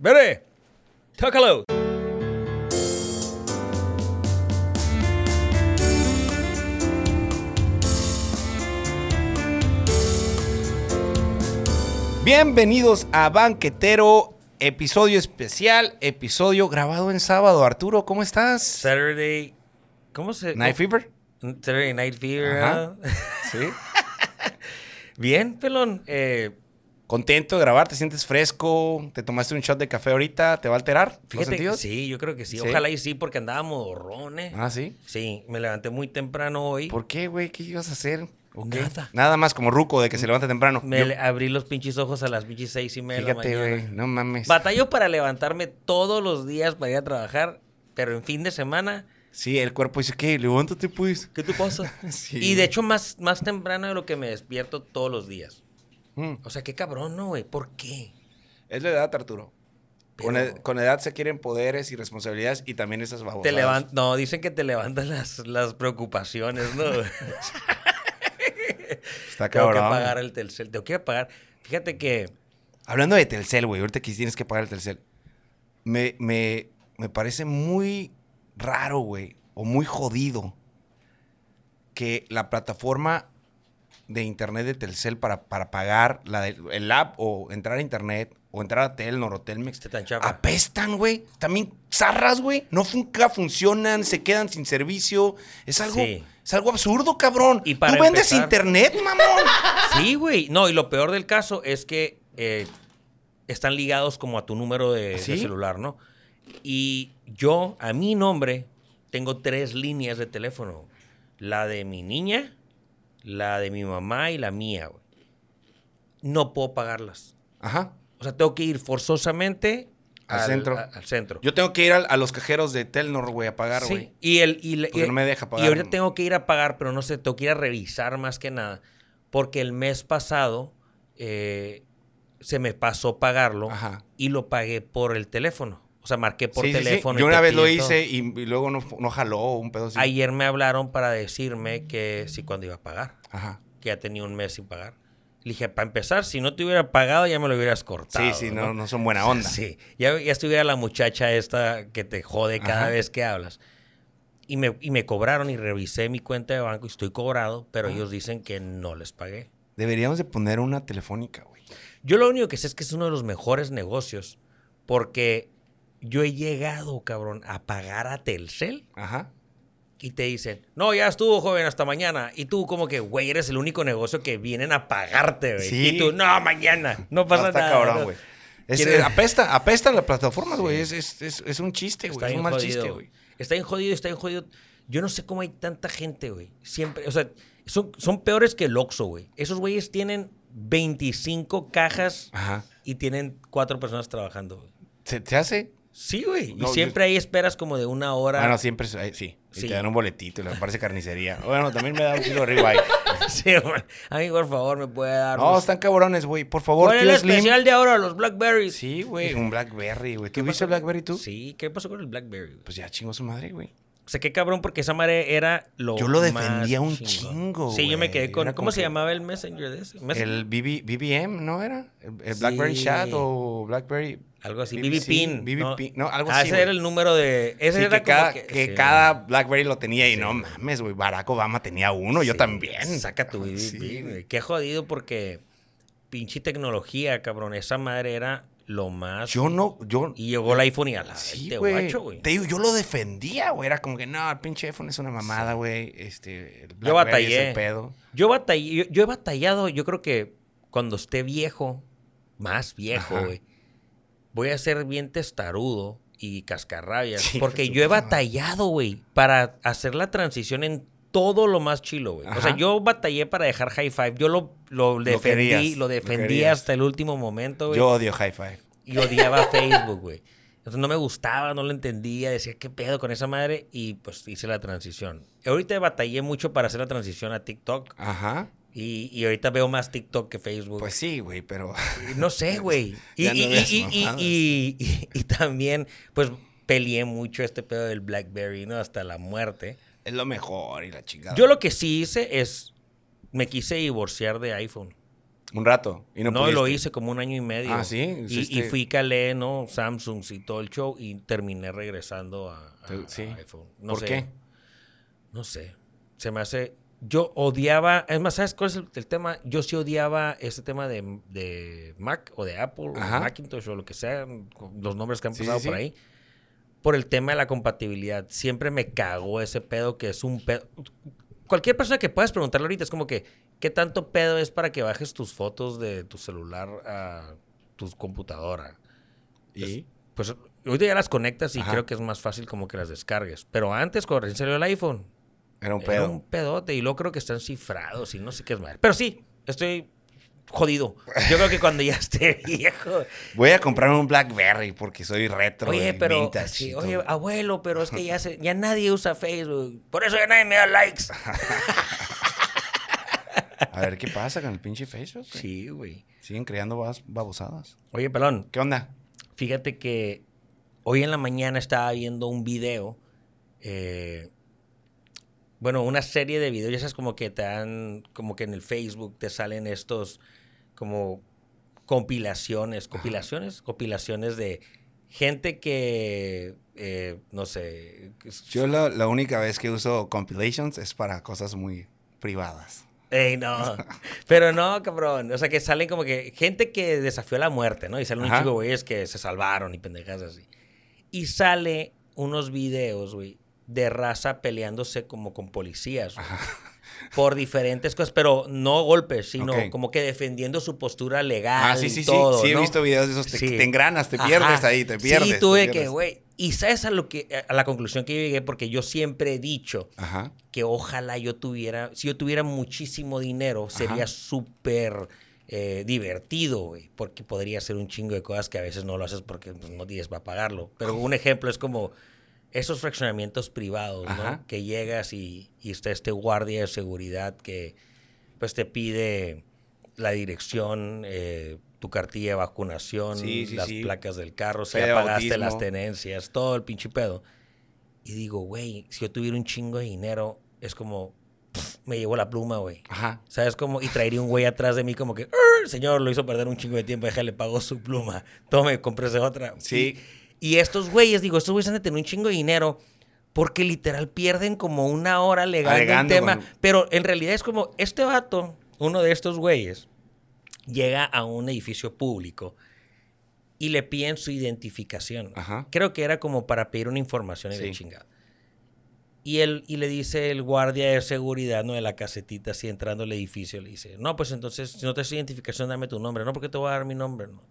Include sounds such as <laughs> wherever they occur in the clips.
Bere, tócalo. Bienvenidos a Banquetero, episodio especial, episodio grabado en sábado. Arturo, ¿cómo estás? Saturday. ¿Cómo se.? Night Fever. Saturday Night Fever. Ajá. Sí. <laughs> Bien, pelón. Eh, Contento de grabar, te sientes fresco, te tomaste un shot de café ahorita, ¿te va a alterar? fíjate que sí, yo creo que sí. ¿Sí? Ojalá y sí, porque andábamos borrones. Ah, sí. Sí, me levanté muy temprano hoy. ¿Por qué, güey? ¿Qué ibas a hacer? Nada. Nada más como ruco de que se levanta temprano. Me Yo- abrí los pinches ojos a las pinches seis y media de la fíjate, mañana. güey, no mames. Batallo para levantarme todos los días para ir a trabajar, pero en fin de semana, Sí, el cuerpo dice, ¿qué? Levántate, pues. ¿qué te pasa? <laughs> Sí, y de hecho, más, más temprano de lo que me despierto todos los días. Mm, O sea, qué cabrón, ¿no, güey? ¿Por qué? Es la edad, Arturo. Con, ed- con edad se quieren poderes y responsabilidades y también esas babosadas. Te No, dicen que te levantan las, las preocupaciones, ¿no? <laughs> Está Tengo que cabrón. pagar el Telcel. Tengo que pagar. Fíjate que Hablando de Telcel, güey, ahorita que tienes que pagar el Telcel. Me, me, me parece muy raro, güey, o muy jodido que la plataforma de internet de Telcel para, para pagar la de- el app o entrar a internet o entrar a Telnor o Telmex chafa. apestan, güey. También zarras, güey. No nunca funcionan, se quedan sin servicio. Es algo, Sí. es algo absurdo, cabrón. Y para Tú vendes empezar- internet, mamón. <laughs> Sí, güey. No, y lo peor del caso es que eh, están ligados como a tu número de, de ¿Sí? celular, ¿no? Y yo, a mi nombre, tengo tres líneas de teléfono. La de mi niña, la de mi mamá y la mía, güey. No puedo pagarlas. Ajá. O sea, tengo que ir forzosamente Al centro. a- al centro. Yo tengo que ir a, los cajeros de Telnor, güey, a pagar, Sí, güey. y el y, la- y- no me deja pagar. Y ahorita tengo que ir a pagar, pero no sé, tengo que ir a revisar más que nada. Porque el mes pasado eh, se me pasó pagarlo Ajá. y lo pagué por el teléfono. O sea, marqué por Sí, sí, sí. teléfono. y Yo una vez lo hice y, y luego no, no jaló un pedo así. Ayer me hablaron para decirme que sí, cuando iba a pagar. Ajá. Que ya tenía un mes sin pagar. Le dije, para empezar, si no te hubiera pagado, ya me lo hubieras cortado. Sí, sí, no, no son buena onda. Sí, ya, ya estuviera la muchacha esta que te jode cada Ajá. vez que hablas. Y me, y me cobraron y revisé mi cuenta de banco y estoy cobrado, pero ellos dicen que no les pagué. Deberíamos de poner una telefónica, güey. Yo lo único que sé es que es uno de los mejores negocios porque yo he llegado, cabrón, a pagar a Telcel Ajá. y te dicen, no, ya estuvo, joven, hasta mañana. Y tú como que, güey, eres el único negocio que vienen a pagarte, güey. Sí. Y tú, no, mañana, no pasa está nada. cabrón, ¿no?". güey. Es, ¿Quieres- eh, apesta, apesta las plataformas, güey. Sí. Es, es, es, un chiste, güey. Es un mal jodido. chiste, güey. Está bien jodido, está bien jodido. Yo no sé cómo hay tanta gente, güey. Siempre, o sea, son, son peores que el Oxxo, güey. Esos güeyes tienen 25 cajas Ajá. y tienen cuatro personas trabajando, güey. ¿Se te hace? Sí, güey. No, y siempre hay esperas como de una hora. Bueno, siempre es- ay, sí. Y Sí. te dan un boletito y le parece carnicería. Bueno, también me da un kilo de ribeye. <laughs> Sí, güey. A mí, por favor, me puede dar. No, están cabrones, güey. Por favor, ¿Cuál es el Slim. especial de ahora? Los Blackberries. Sí, güey. Un Blackberry, güey. ¿Qué ¿Tuviste pasó? Blackberry tú? Sí, ¿qué pasó con el Blackberry? güey? Pues ya chingó su madre, güey. O sea, qué cabrón, porque esa madre era lo Yo lo más defendía un chingón. chingo, Sí, yo me quedé con... ¿Cómo se llamaba el Messenger de ese? Messenger. El BB, BBM, ¿no era? El, el Blackberry Sí. Chat o Blackberry. Algo así, BB, Pin. BB ¿no? Pin, no, algo Ah, así, ese era el número de... Ese Sí, era que, cada, que... que sí. cada Blackberry lo tenía y Sí. no mames, güey. Barack Obama tenía uno, yo también. Saca tu BB Pin. Qué jodido porque... Pinche tecnología, cabrón. Esa madre era lo más... Yo no, yo. Y llegó el iPhone y a la... Sí, güey. guacho, güey. Te digo, yo lo defendía, güey. Era como que, no, el pinche iPhone es una mamada, güey. Este, el Yo Blackberry es batallé. el pedo. Yo, batallé, yo, yo he batallado, yo creo que cuando esté viejo, más viejo, güey, voy a ser bien testarudo y cascarrabias. Sí, porque yo he batallado, güey, para hacer la transición en todo lo más chilo, güey. O sea, yo batallé para dejar high five. Yo lo, lo defendí, querías, lo defendí hasta el último momento, güey. Yo odio High Five. Y odiaba Facebook, güey. Entonces no me gustaba, no lo entendía, decía, ¿qué pedo con esa madre? Y pues hice la transición. Ahorita batallé mucho para hacer la transición a TikTok. Ajá. Y, y ahorita veo más TikTok que Facebook. Pues sí, güey, pero. no sé, <laughs> güey. Y, no y- y- también, pues, peleé mucho este pedo del BlackBerry, ¿no? Hasta la muerte. Es lo mejor y la chingada. Yo lo que sí hice es, me quise divorciar de iPhone. Un rato. Y no, No, lo hice como un año y medio. Ah, ¿sí? Y, y fui calé, ¿no? Samsung y todo el show y terminé regresando a, a- Te- sí. a iPhone. No ¿Por sé. qué? No sé. Se me hace... Yo odiaba... Es más, ¿sabes cuál es el, el tema? Yo sí odiaba ese tema de, de Mac o de Apple o Ajá. de Macintosh o lo que sea, los nombres que han pasado sí, por sí. ahí. Por el tema de la compatibilidad. Siempre me cagó ese pedo que es un pedo... Cualquier persona que puedas preguntarle ahorita es como que, ¿qué tanto pedo es para que bajes tus fotos de tu celular a tu computadora? ¿Y? Pues ahorita ya las conectas y Ajá. creo que es más fácil como que las descargues. Pero antes, cuando recién salió el iPhone, Era un era pedo. un pedote. Y luego creo que están cifrados y no sé qué es más. Pero sí, estoy jodido. Yo creo que cuando ya esté <laughs> viejo. Voy a comprarme un Blackberry porque soy retro. Oye, pero. vintage sí, y oye, abuelo, pero es que ya, se- ya nadie usa Facebook. Por eso ya nadie me da likes. <laughs> A ver qué pasa con el pinche Facebook. güey? Sí, güey. Siguen creando babosadas. Oye, pelón, ¿Qué onda? Fíjate que hoy en la mañana estaba viendo un video. eh, bueno, una serie de videos. Ya sabes, como que te dan. Como que en el Facebook te salen estos. Como compilaciones. ¿Compilaciones? Compilaciones de gente que. eh, no sé. es- Yo la, la única vez que uso compilations es para cosas muy privadas. Ey, no. <laughs> Pero no, cabrón. O sea, que salen como que gente que desafió la muerte, ¿no? Y salen un Ajá. chico, güeyes que se salvaron y pendejas así. Y sale unos videos, güey, de raza peleándose como con policías, Por diferentes cosas, pero no golpes, sino como que defendiendo su postura legal. Ah, sí, sí, y sí. todo, Sí, he ¿no? visto videos de esos. Te, Sí. te engranas, te Ajá. pierdes ahí, te pierdes. Sí, tuve que, güey. Y sabes a lo que, a la conclusión que yo llegué, porque yo siempre he dicho Ajá. que ojalá yo tuviera, si yo tuviera muchísimo dinero, sería súper eh, divertido, güey, porque podría hacer un chingo de cosas que a veces no lo haces porque pues, no tienes para pagarlo. Pero un ejemplo es como esos fraccionamientos privados, ¿no? Que llegas y, y está este guardia de seguridad que pues te pide la dirección, eh, tu cartilla de vacunación, Sí, sí, las sí. placas del carro, si ya pagaste las tenencias, todo el pinche pedo. Y digo, güey, si yo tuviera un chingo de dinero, es como, me llevo la pluma, güey. Ajá. ¿Sabes cómo? Y traería un güey atrás de mí como que, "Arr, señor, lo hizo perder un chingo de tiempo, déjale, pagó su pluma. Tome, cómprese otra. Sí. Y, y estos güeyes, digo, estos güeyes han de tener un chingo de dinero porque literal pierden como una hora Alegando el tema. con- Pero en realidad es como, este vato, uno de estos güeyes, llega a un edificio público y le piden su identificación. Ajá. Creo que era como para pedir una información y de Sí. chingada. Y, él, y le dice el guardia de seguridad, ¿no? De la casetita, así entrando al edificio, le dice, no, pues entonces, si no te hace identificación, dame tu nombre. No, porque te voy a dar mi nombre, no.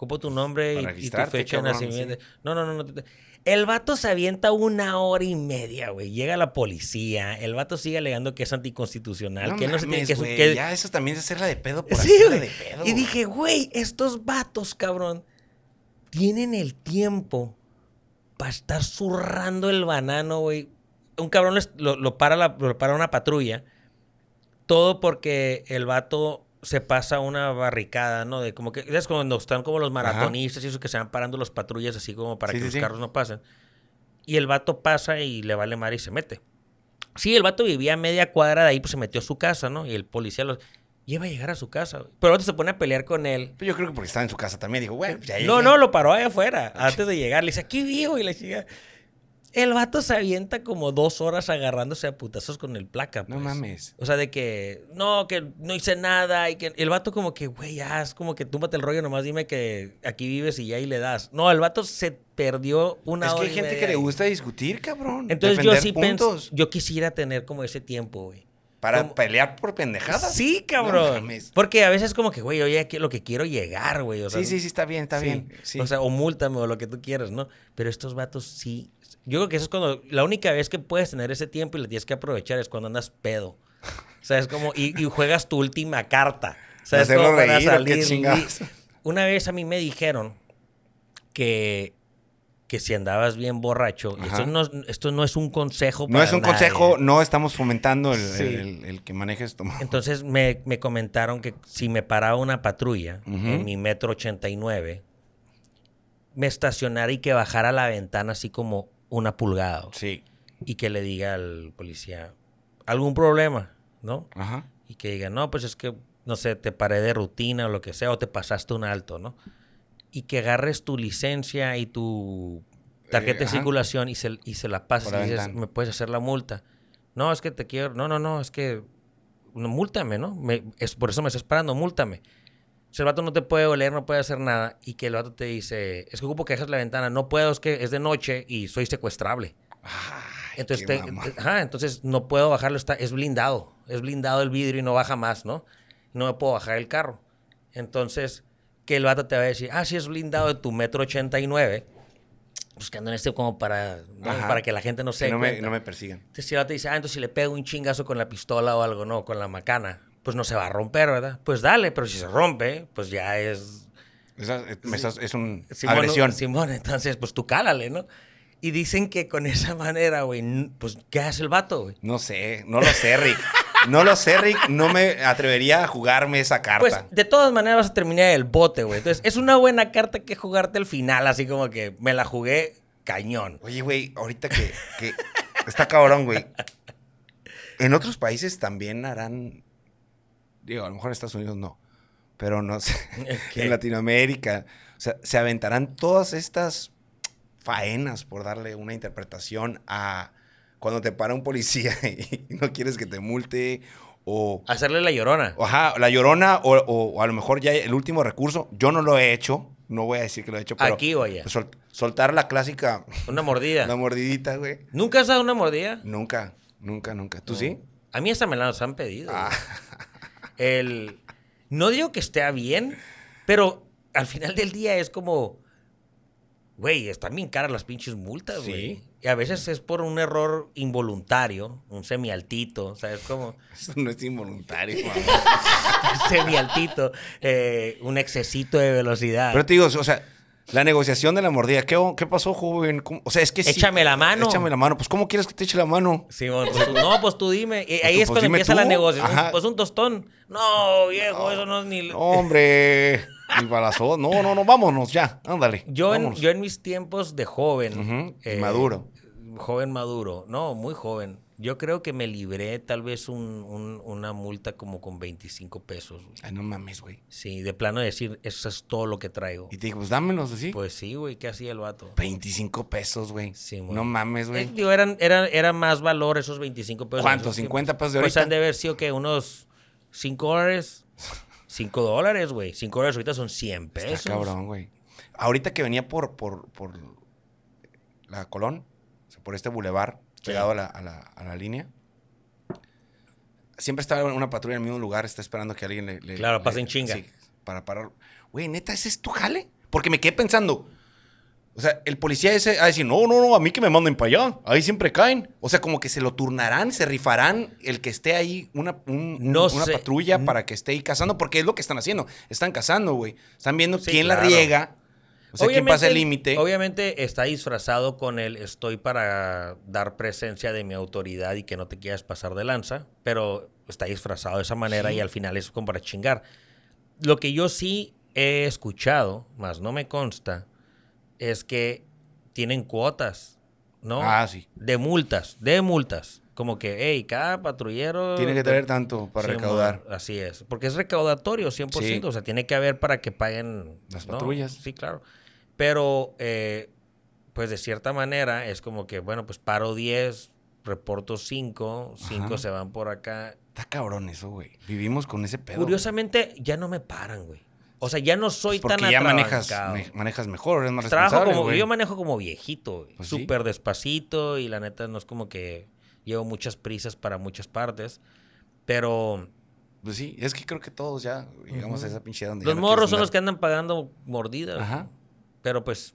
Ocupo tu nombre y- y, tu fecha de nacimiento. No, no, no, no. El vato se avienta una hora y media, güey. Llega la policía. El vato sigue alegando que es anticonstitucional. No que no se tiene que... que- Ya eso también es hacerla de pedo por Sí, hacerla de pedo. Y dije, güey, estos vatos, cabrón, tienen el tiempo para estar zurrando el banano, güey. Un cabrón lo, lo para la, lo para una patrulla. Todo porque el vato se pasa una barricada, ¿no? De como que, es cuando están como los maratonistas y eso que se van parando los patrullas así como para Sí, que sí, los sí. carros no pasen. Y el vato pasa y le vale mar y se mete. Sí, el vato vivía a media cuadra de ahí, pues se metió a su casa, ¿no? Y el policía los lleva a llegar a su casa. Pero el otro se pone a pelear con él. Pero yo creo que porque estaba en su casa también. Dijo, güey, pues ya No, llegué. no, lo paró ahí afuera, antes de llegar. Le dice, aquí vivo. Y le chica. El vato se avienta como dos horas agarrándose a putazos con el placa. No pues. mames. O sea, de que, no, que no hice nada. Y que el vato como que, güey, ya, es como que túmbate el rollo, nomás dime que aquí vives y ya ahí le das. No, el vato se perdió una Es que hora hay gente que le gusta discutir, cabrón. Entonces yo sí pienso, yo quisiera tener como ese tiempo, güey. Para como- pelear por pendejadas. Sí, No cabrón. mames. Porque a veces como que, güey, oye, lo que quiero llegar, güey. O sea, sí, sí, sí, está bien, está sí. bien. Sí. O sea, o múltame o lo que tú quieras, ¿no? Pero estos vatos sí. Yo creo que eso es cuando. La única vez que puedes tener ese tiempo y la tienes que aprovechar es cuando andas pedo. O sea, es como. Y, y juegas tu última carta. O sea, es como para reír, ¿o qué salir. Una vez a mí me dijeron que. Que si andabas bien borracho, y esto no, esto no es un consejo no para es un nadie. consejo, no estamos fomentando el, Sí. el- el- el que manejes tu Entonces me, me comentaron que si me paraba una patrulla en mi metro 89, me estacionara y que bajara la ventana así como una pulgada. Sí. Y que le diga al policía, ¿algún problema? ¿No? Ajá. Y que diga, no, pues es que no sé, te paré de rutina o lo que sea, o te pasaste un alto, ¿no? Y que agarres tu licencia y tu tarjeta Eh, de ajá. circulación y se, y se la la y dices, me puedes hacer la multa. No, es que te quiero, no, no, no, es que, no, múltame, ¿no? Me- es, por eso me estoy esperando, múltame. Si el vato no te puede oler, no puede hacer nada, y que el vato te dice, es que ocupo que dejes la ventana, no puedo, es que es de noche y soy secuestrable. Ay, Entonces, te- ajá, entonces no puedo bajarlo, está, es blindado. Es blindado el vidrio y no baja más, ¿no? No me puedo bajar el carro. Entonces, que el vato te va a decir, ah, sí es blindado de tu metro ochenta y nueve. Buscando en este como para, para que la gente no se Que no me, no me persigan. Entonces, si el vato dice, ah, entonces si le pego un chingazo con la pistola o algo, no, con la macana, pues no se va a romper, ¿verdad? Pues dale, pero si se rompe, pues ya es Esa- es un Simón, agresión. Simón, entonces, pues tú cálale, ¿no? Y dicen que con <laughs> esa manera, güey, pues, ¿qué hace el vato, güey? No sé, no lo sé, Rick. No lo sé, Rick. No me atrevería a jugarme esa carta. Pues, de todas maneras vas a terminar el bote, güey. Entonces, es una buena carta que jugarte al final, así como que me la jugué cañón. Oye, güey, ahorita que, que está cabrón, güey. En otros países también harán. Digo, a lo mejor en Estados Unidos no. Pero no sé. <laughs> En Latinoamérica. O sea, se aventarán todas estas faenas, por darle una interpretación a cuando te para un policía <laughs> y no quieres que te multe. O, Hacerle la llorona. ajá, la llorona, o, o- o a lo mejor ya el último recurso. Yo no lo he hecho. No voy a decir que lo he hecho, pero. Aquí o allá. pues, sol- soltar la clásica. Una mordida. <laughs> La mordidita, güey. ¿Nunca has dado una mordida? Nunca, nunca, nunca. ¿Tú No. sí? A mí esta me la han pedido. Ah. El... No digo que esté bien, pero al final del día es como... Güey, están bien caras las pinches multas, Sí. güey. Y a veces es por un error involuntario, un semialtito, ¿sabes? Como Eso no es involuntario, <laughs> semialtito, eh, un excesito de velocidad. Pero te digo, o sea, la negociación de la mordida, ¿qué, qué pasó, joven? ¿Cómo? O sea, es que sí- Échame la mano. Échame la mano. Pues, ¿cómo quieres que te eche la mano? Simón, pues tú- no, pues tú dime. Y ahí tú, es pues cuando empieza la negociación. Ajá. Pues un tostón. No, viejo, eso no es ni... No, hombre, <laughs> ni balazo. No, no, no, vámonos ya. Ándale. Yo en, yo en mis tiempos de joven. eh, maduro. Joven maduro. No, muy joven. Yo creo que me libré tal vez un- un- una multa como con 25 pesos. güey. Ay, no mames, güey. Sí, de plano decir, eso es todo lo que traigo. Y te digo, pues dámelos así. Pues sí, güey, ¿qué hacía el vato? 25 pesos, güey. Sí, güey. no mames, Eh, güey. digo, eran, eran, era más valor esos 25 pesos. ¿Cuánto? Esos tiempos. ¿50 pesos de Pues ahorita? han de haber sido que unos 5 dólares. 5 dólares, güey. 5 dólares ahorita son 100 pesos. Está cabrón, güey. Ahorita que venía por, por, por la Colón, o sea, por este bulevar. Pegado a la, a, la, a la línea, siempre estaba una patrulla en el mismo lugar, está esperando que alguien le... le- Claro, le- pase en chinga. Sí, para parar. Güey, neta, ¿ese es tu jale? Porque me quedé pensando... O sea, el policía ese a decir, no, no, no, a mí que me manden para allá. Ahí siempre caen. O sea, como que se lo turnarán, se rifarán el que esté ahí una, un- No una patrulla N- para que esté ahí cazando, porque es lo que están haciendo. Están cazando, güey. Están viendo Sí, quién la riega. O sea, quién pasa el Obviamente- límite. Obviamente está disfrazado con el estoy para dar presencia de mi autoridad y que no te quieras pasar de lanza, pero está disfrazado de esa manera y al final es como para chingar. Lo que yo sí he escuchado, más no me consta, es que tienen cuotas, ¿no? Ah, sí. De multas, de multas. Como que, hey, cada patrullero... Tiene que traer tanto para Sí, recaudar. Así es. Porque es recaudatorio, 100%. Sí. O sea, tiene que haber para que paguen... Las ¿no? patrullas. Sí, claro. Pero, eh, pues de cierta manera, es como que, bueno, pues paro 10, reporto 5, 5 Ajá. se van por acá. Está cabrón eso, güey. Vivimos con ese pedo. Curiosamente, ya no me paran, güey. O sea, ya no soy Pues tan ya manejas, me- manejas mejor, eres más Trabajo responsable, como, güey. yo manejo como viejito, güey. Pues sí. súper despacito y la neta no es como que llevo muchas prisas para muchas partes. Pero Pues sí, es que creo que todos ya llegamos a esa pinche donde los morros son andar. los que andan pagando mordidas. Ajá. Pero pues,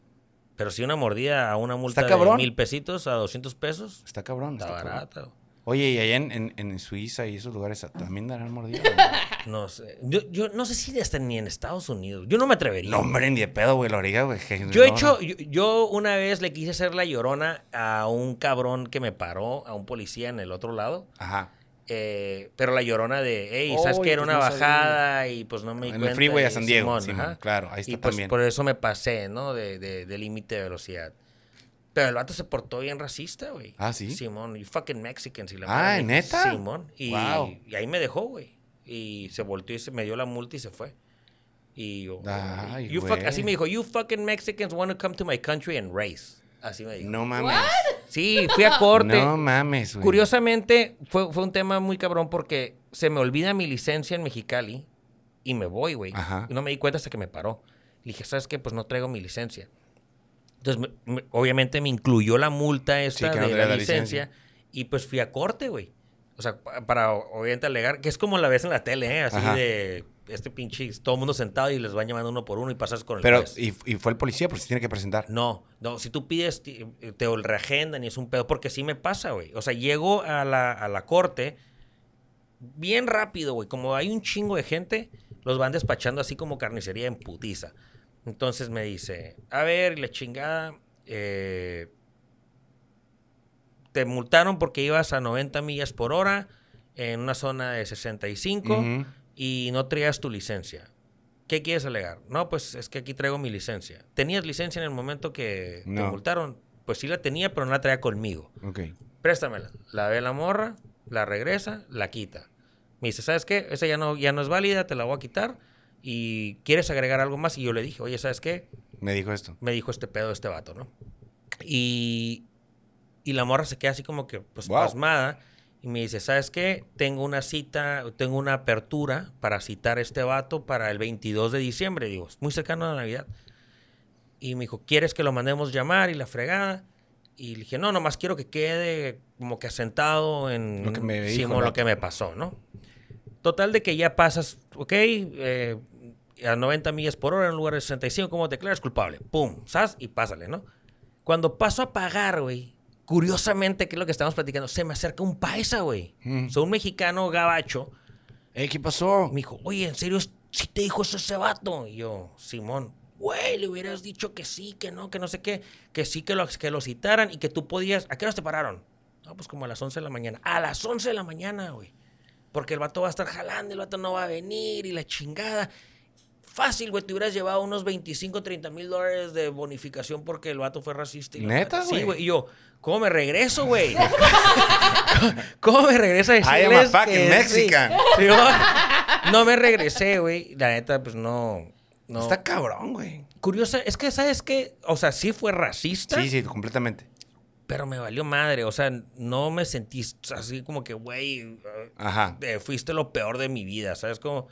pero si una mordida a una multa de mil pesitos a 200 pesos, Está cabrón, está está cabrón. barato. Oye, y allá en, en, en Suiza y esos lugares también darán mordidas. <laughs> No sé. Yo, yo no sé si hasta ni en Estados Unidos. Yo no me atrevería. no, hombre, ni de pedo, güey, la origa, güey. Yo he hecho, yo, yo una vez le quise hacer la llorona a un cabrón que me paró, a un policía en el otro lado. Ajá. Eh, pero la llorona de, hey, ¿sabes Oye, que Era pues una no sabía. bajada y pues no me En el cuenta. freeway a San Diego, Simón, Simón, claro, ahí está y pues también. por eso me pasé, ¿no? De, de, de límite de velocidad. Pero el vato se portó bien racista, güey. Ah, ¿sí? Simón, you fucking Mexicans. Y la Ah, madre. ¿neta? Simón. Y, Wow. y ahí me dejó, güey. Y se volteó y se me dio la multa y se fue. Y yo, Ay, you fuck- así me dijo, you fucking Mexicans want to come to my country and race. Así me dijo. No mames. Sí, fui a corte. No mames, güey. Curiosamente, fue, fue un tema muy cabrón porque se me olvida mi licencia en Mexicali y me voy, güey. Ajá. Y no me di cuenta hasta que me paró. Le dije, ¿sabes qué? Pues no traigo mi licencia. Entonces, me- me- obviamente me incluyó la multa esta que no de traía la, la licencia, y pues fui a corte, güey. O sea, pa- para obviamente alegar, que es como la ves en la tele, ¿eh? Así Ajá. de este pinche, todo el mundo sentado y les van llamando uno por uno y pasas con el Pero, juez. y, y fue el policía, porque se tiene que presentar. No, no, si tú pides, ti- te reagendan y es un pedo, porque sí me pasa, güey. O sea, llego a la, a la corte bien rápido, güey. Como hay un chingo de gente, los van despachando así como carnicería en putiza. Entonces me dice, a ver, la chingada, eh, te multaron porque ibas a 90 millas por hora en una zona de 65 Ujú. Y no traías tu licencia. ¿Qué quieres alegar? No, pues es que aquí traigo mi licencia. ¿Tenías licencia en el momento que te No. multaron? Pues sí la tenía, pero no la traía conmigo. Ok. Préstamela. La ve la morra, la regresa, la quita. Me dice, ¿sabes qué? Esa ya no, ya no es válida, te la voy a quitar. ¿Y quieres agregar algo más? Y yo le dije, oye, ¿sabes qué? Me dijo esto. Me dijo este pedo este vato, ¿no? Y, y la morra se queda así como que, pues, Wow. pasmada. Y me dice, ¿sabes qué? Tengo una cita, tengo una apertura para citar a este vato para el 22 de diciembre. Digo, es muy cercano a la Navidad. Y me dijo, ¿quieres que lo mandemos llamar? Y la fregada. Y le dije, no, nomás quiero que quede como que asentado en Lo que me dijo lo que me pasó, ¿no? Total de que ya pasas, ok, eh, a 90 millas por hora en lugar de 65, ¿cómo te declaras culpable? Pum, ¿sabes? Y pásale, ¿no? Cuando paso a pagar, güey, curiosamente, que es lo que estamos platicando, se me acerca un paisa, güey. Mm. O sea, un mexicano gabacho. Ey, ¿qué pasó? Me dijo, oye, ¿en serio si te dijo eso ese vato? Y yo, Simón, güey, le hubieras dicho que sí, que no, que no sé qué, que sí, que lo, que lo citaran y que tú podías. ¿A qué horas te pararon? No, pues como a las 11 de la mañana. A las 11 de la mañana, güey. Porque el vato va a estar jalando, el vato no va a venir y la chingada. Fácil, güey, te hubieras llevado unos 25, 30 mil dólares de bonificación porque el vato fue racista. y ¿Neta, güey? Sí, güey. Y yo, ¿cómo me regreso, güey? <laughs> ¿Cómo me regreso a I am a decirles fucking sí? Mexican. Sí, no me regresé, güey. La neta, pues no. no. Está cabrón, güey. Curiosa, es que, ¿sabes qué? O sea, sí fue racista, Sí, sí, completamente. pero me valió madre. O sea, no me sentí así como que, güey, eh, fuiste lo peor de mi vida, ¿sabes? Como,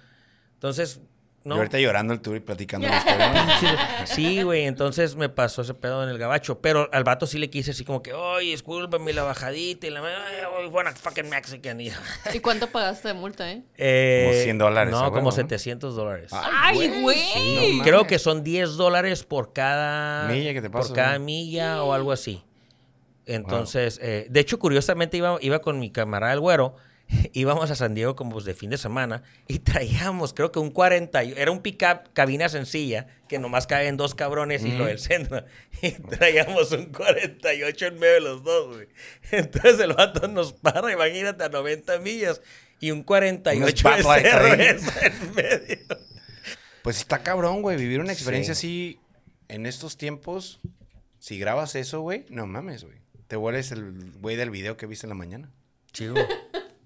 entonces, no. Y ahorita llorando el tour y platicando la historia. <laughs> Sí, güey, entonces me pasó ese pedo en el gabacho. Pero al vato sí le quise así como que, oye, discúlpame la bajadita y la ay, bueno, fucking Mexican. Y, ¿Y cuánto pagaste de multa, eh? eh, Como 100 dólares, No, huevo, como ¿no? 700 dólares. ¡Ay, güey! Sí, no mames. Creo que son 10 dólares por cada Milla que te pasas, por cada ¿no? milla o algo así. Entonces, eh, de hecho, curiosamente iba, iba con mi camarada el güero, <laughs> íbamos a San Diego como pues, de fin de semana y traíamos, creo que un 40, y- era un pickup cabina sencilla que nomás caben dos cabrones y lo del centro. <laughs> Y traíamos un 48 en medio de los dos, güey. <laughs> Entonces el vato nos para, imagínate, a 90 millas y un 48 de en medio. Pues está cabrón, güey. Vivir una experiencia Sí. así en estos tiempos. Si grabas eso, güey, no mames, güey. Te vuelves el güey del video que viste en la mañana. Chivo.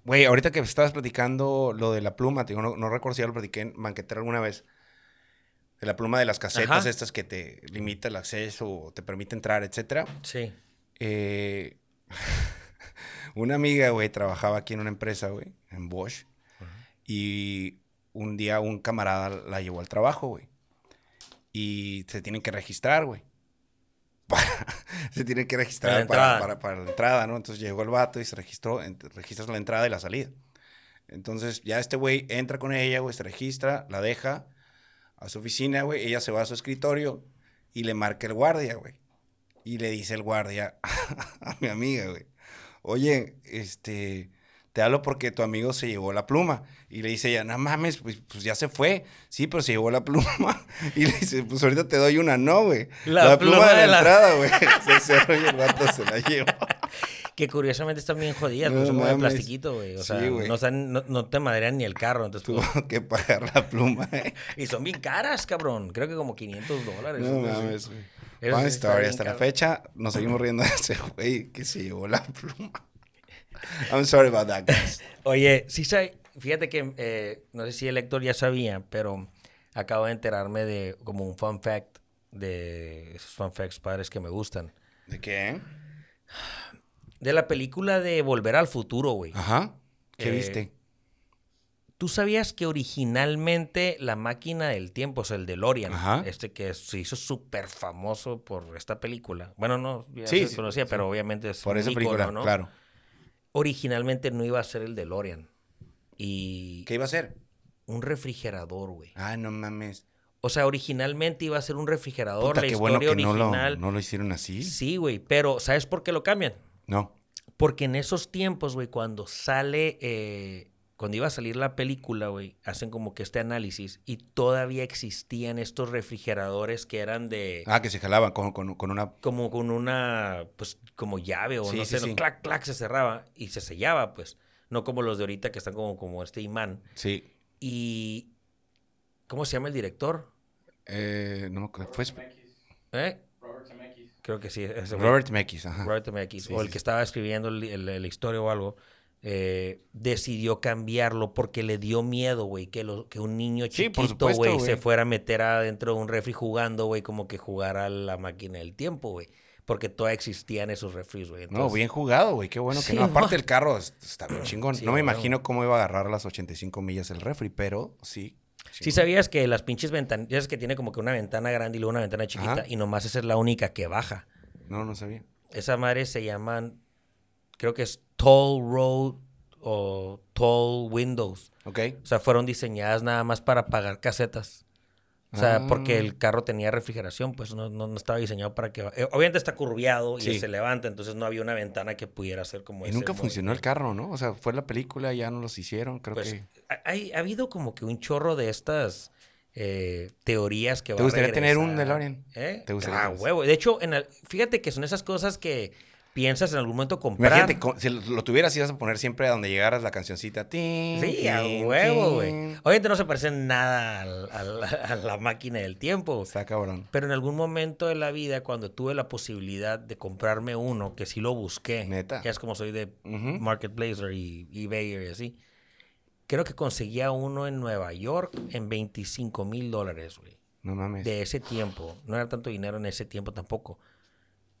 Güey, ahorita que estabas platicando lo de la pluma, te digo, no, no recuerdo si ya lo platiqué en banquetera alguna vez. De la pluma de las casetas Ajá. estas que te limita el acceso o te permite entrar, etcétera. Sí. Eh, <laughs> una amiga, güey, trabajaba aquí en una empresa, güey, en Bosch. Y un día un camarada la llevó al trabajo, güey. Y se tienen que registrar, güey. <laughs> se tienen que registrar Para la para, entrada. para- la entrada, ¿no? Entonces llegó el vato y se registró, registras la entrada y la salida. Entonces ya este güey entra con ella, güey, se registra, la deja a su oficina, güey. Ella se va a su escritorio y le marca el guardia, güey. Y le dice el guardia <laughs> a mi amiga, güey. Oye, este, te hablo porque tu amigo se llevó la pluma. Y le dice ella, no mames, pues, pues ya se fue. Sí, pero se llevó la pluma. <laughs> Y le dice, pues ahorita te doy una, no, güey. La La, pluma, pluma de la, de la- entrada, güey. <laughs> Se cerró y el vato se la llevó. <laughs> Que curiosamente están bien jodidas, No pues son plastiquito, güey. O sea, Sí, no, están- no, no te madrean ni el carro. Entonces, Tuvo pues, que pagar la pluma, eh. y son bien caras, cabrón. Creo que como 500 dólares. No mames, güey. Fun story. Hasta la fecha nos seguimos riendo de ese güey que se llevó la pluma. I'm sorry about that, guys. <laughs> Oye, sí, fíjate que, eh, no sé si el lector ya sabía, pero acabo de enterarme de como un fun fact, de esos fun facts padres que me gustan. ¿De qué? De la película de Volver al Futuro, güey. Ajá. ¿Qué Eh, viste? ¿Tú sabías que originalmente la máquina del tiempo, o sea, el DeLorean, Ajá. este que se hizo súper famoso por esta película? Bueno, no, ya Sí, se conocía, sí. pero obviamente es Por un esa ícono, película, ¿no? claro. Originalmente no iba a ser el DeLorean. Y ¿Qué iba a hacer? un refrigerador, güey. Ah, no mames. O sea, originalmente iba a ser un refrigerador, Puta, la qué historia bueno que no lo, original. no lo hicieron así. Sí, güey, pero ¿sabes por qué lo cambian? No. Porque en esos tiempos, güey, cuando sale, eh, cuando iba a salir la película, güey, hacen como que este análisis y todavía existían estos refrigeradores que eran de, Ah, que se jalaban con, con- con una... como con una, pues, como llave o Sí, no sí, sé, sí. no, clac, clac, se cerraba y se sellaba, pues. No como los de ahorita que están como, como este imán. Sí. Y, ¿cómo se llama el director? Eh, no me acuerdo. Fue ¿Eh? Robert Zemeckis. Creo que sí. Robert Zemeckis, ajá. Robert Zemeckis, Sí, o el sí, que estaba escribiendo el- el- la historia o algo, eh, decidió cambiarlo porque le dio miedo, güey, que, lo- que un niño chiquito, güey, se fuera a meter adentro de un refri jugando, güey, como que jugara a la máquina del tiempo, güey. Porque todavía existían esos refris, güey. No, bien jugado, güey. Qué bueno que no. Aparte el carro es- está bien chingón. Sí, no me imagino cómo iba a agarrar las 85 millas el refri, pero sí. Sí sabías que las pinches ventanas, ya sabes que tiene como que una ventana grande y luego una ventana chiquita Ajá. y nomás esa es la única que baja. No, no sabía. Esa madre se llaman, creo que es Tall Road o Tall Windows. Ok. O sea, fueron diseñadas nada más para pagar casetas. O sea, porque Ah. el carro tenía refrigeración, pues no, no, no estaba diseñado para que... eh, obviamente está curviado y se levanta, entonces no había una ventana que pudiera hacer como Y ese nunca funcionó el carro, ¿no? O sea, fue la película, ya no los hicieron, creo Pues que... ha- hay, ha habido como que un chorro de estas eh, teorías que ¿Te va a gustaría tener un. DeLorean? ¿Eh? ¿Te gustaría Ah, huevo. De hecho, en el- fíjate que son esas cosas que piensas en algún momento comprar. Imagínate, si lo tuvieras, ibas a poner siempre a donde llegaras la cancioncita. Tin, Sí, a tin, huevo, güey. Obviamente no se parecen nada <laughs> a la máquina del tiempo. Está cabrón. Pero en algún momento de la vida, cuando tuve la posibilidad de comprarme uno, que sí lo busqué, Neta. ya es como soy de. Marketplace y eBay y así, creo que conseguía uno en Nueva York en 25 mil dólares, güey. No mames. De ese tiempo. No era tanto dinero en ese tiempo tampoco.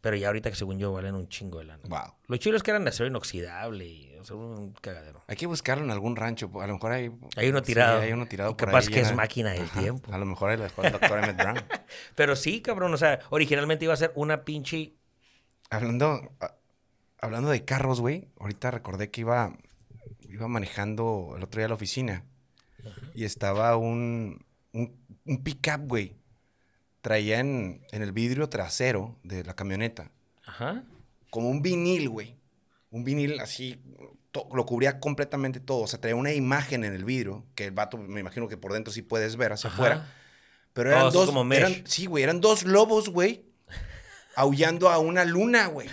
Pero ya ahorita que según yo valen un chingo de lana. Wow. Lo chido es que eran de acero inoxidable y o sea, un cagadero. Hay que buscarlo en algún rancho. A lo mejor hay... Hay uno sí, tirado. hay uno tirado Y por capaz ahí que es máquina del Ajá. tiempo. A lo mejor el doctor Emmett Brown. <laughs> Pero sí, cabrón. O sea, originalmente iba a ser una pinche Hablando, a- hablando de carros, güey, ahorita recordé que iba, iba manejando el otro día a la oficina y estaba un, un, un pick-up, güey. Traía en, en el vidrio trasero de la camioneta Ajá. como un vinil, güey. Un vinil así, lo cubría completamente todo. O sea, traía una imagen en el vidrio que el vato, me imagino que por dentro sí puedes ver hacia Ajá. afuera. Pero Oh, eran eso dos. como eran- sí, güey, eran dos lobos, güey. Aullando a una luna, güey.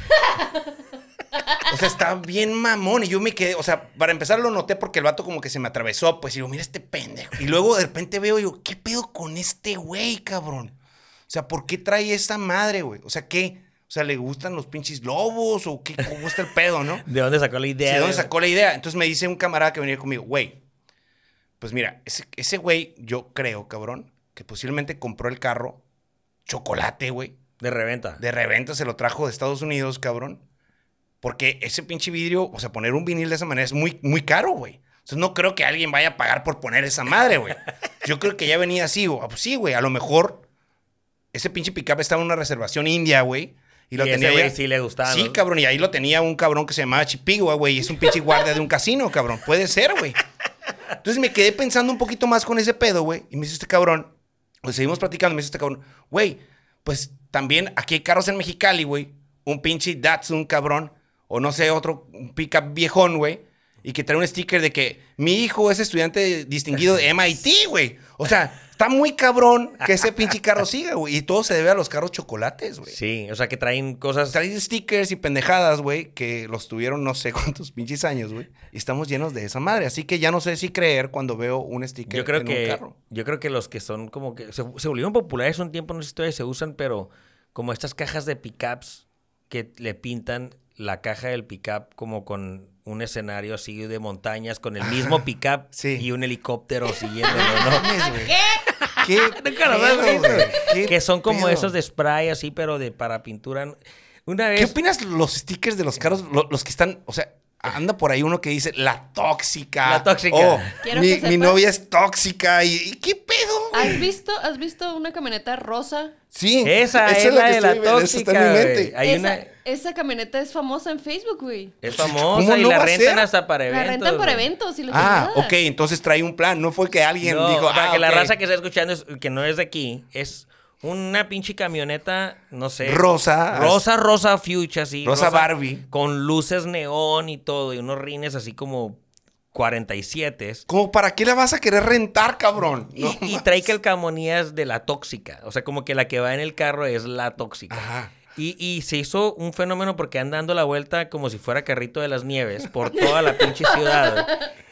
O sea, estaba bien mamón. Y yo me quedé. O sea, para empezar lo noté porque el vato como que se me atravesó. Pues y digo, mira este pendejo. Y luego de repente veo y digo, ¿qué pedo con este güey, cabrón? O sea, ¿por qué trae esta madre, güey? O sea, ¿qué? O sea, ¿le gustan los pinches lobos? ¿O qué? ¿Cómo está el pedo, no? <laughs> ¿De dónde sacó la Sí, idea? ¿De dónde de- sacó la idea? Entonces me dice un camarada que venía conmigo, güey, pues mira, ese, ese güey, yo creo, cabrón, que posiblemente compró el carro, chocolate, güey, De reventa. de reventa se lo trajo de Estados Unidos, cabrón, porque ese pinche vidrio, o sea, poner un vinil de esa manera es muy, muy caro, güey. Entonces no creo que alguien vaya a pagar por poner esa madre, güey. <laughs> Yo creo que ya venía así, güey. Ah, Pues sí, güey, a lo mejor ese pinche pickup estaba en una reservación india, güey. Y Y, lo ese tenía güey sí le gustaba. Sí, ¿no? cabrón, y ahí lo tenía un cabrón que se llamaba Chipigua, güey, y es un pinche guardia de un casino, cabrón. Puede ser, güey. Entonces me quedé pensando un poquito más con ese pedo, güey, y me dice este cabrón, pues seguimos platicando, me dice este cabrón, güey, pues también aquí hay carros en Mexicali, güey, un pinche Datsun, cabrón, o no sé, otro un pickup viejón, güey, y que trae un sticker de que mi hijo es estudiante distinguido de MIT, güey. O sea, está muy cabrón que ese pinche carro siga, güey, y todo se debe a los carros chocolates, güey. Sí, o sea que traen cosas. Trae stickers y pendejadas, güey, que los tuvieron no sé cuántos pinches años, güey. Y estamos llenos de esa madre. Así que ya no sé si creer cuando veo un sticker Yo creo en un que carro. yo creo que los que son como que se, se volvieron populares un tiempo, no sé si todavía se usan, pero como estas cajas de pickups que le pintan la caja del pickup como con un escenario así de montañas con el mismo pickup Sí. y un helicóptero siguiéndolo, ¿no? ¿Qué? ¿Qué <laughs> los? ¿Qué Que son como pedo? esos de spray así, pero de para pintura. Una vez. ¿Qué opinas los stickers de los carros? Lo- Los que están, o sea, anda por ahí uno que dice la tóxica. La tóxica. O Quiero mi, que mi sepas- novia es tóxica. ¿Y, y qué pedo? güey? ¿Has visto, ¿Has visto una camioneta rosa? Sí. Esa es, lo la que de la estoy viendo, eso está en mi tóxica. mente. Hay esa, una. esa camioneta es famosa en Facebook, güey. Es ¿Cómo famosa y no la va a rentan ser? hasta para La eventos. rentan para eventos y la Ah, ok, entonces trae un plan. No fue que alguien No, dijo, para ah, que la raza que está escuchando es- que no es de aquí, es una pinche camioneta, no sé. Rosa. Rosa, rosa fuchsia, así. Rosa Barbie. Con luces neón y todo, y unos rines así como 47. Como, ¿para qué la vas a querer rentar, cabrón? Y, No y mames. trae calcamonías de la tóxica. O sea, como que la que va en el carro es la tóxica. Ajá. Y, y se hizo un fenómeno porque anda dando la vuelta como si fuera carrito de las nieves por toda la pinche ciudad.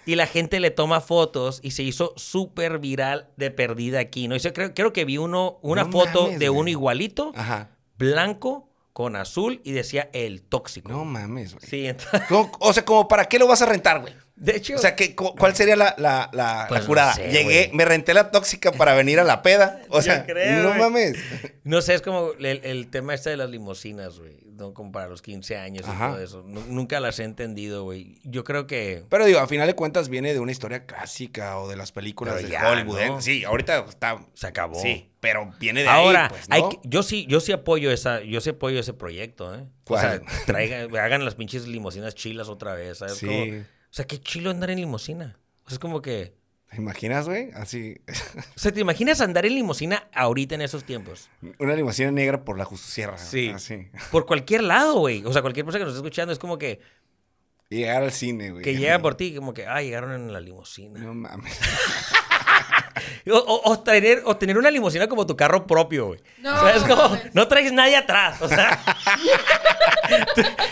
Y la gente le toma fotos y se hizo súper viral de perdida aquí, ¿no? Y yo creo, creo que vi uno, una No foto mames, de uno güey. igualito, Ajá. blanco, con azul, y decía el tóxico. No mames, güey. Sí, entonces, O sea, como, ¿para qué lo vas a rentar, güey? De hecho, O sea, ¿qué, cu- ¿cuál sería la, la, la, Pues la no curada? sé, Llegué, me renté la tóxica para venir a la peda. O sea, creo, no mames. no sé, es como el, el tema este de las limusinas, güey, ¿no? Como para los 15 años Ajá. y todo eso. Nu- nunca las he entendido, güey. Yo creo que... Pero digo, a final de cuentas viene de una historia clásica o de las películas Pero de ya, Hollywood. ¿eh? ¿no? Sí, ahorita está. Se acabó. Sí, pero viene de Ahora, ahí, pues, ¿no? hay que- yo sí, yo sí apoyo esa, yo sí apoyo ese proyecto, ¿eh? O sea, ¿Cuál? traigan, hagan las pinches limusinas chilas otra vez, ¿sabes? Sí. Como- o sea, qué chilo andar en limusina. O sea, es como que. ¿Te imaginas, güey? Así. O sea, ¿te imaginas andar en limusina ahorita en esos tiempos? Una limusina negra por la Justusierra. Sí. Así. Por cualquier lado, güey. O sea, cualquier persona que nos esté escuchando es como que, llegar al cine, güey. que llega por ti, como que, ah, llegaron en la limusina. No mames. <laughs> O, o- o tener, o tener una limusina como tu carro propio, güey. No, O sea, es como, no traes nadie atrás. O sea, <laughs>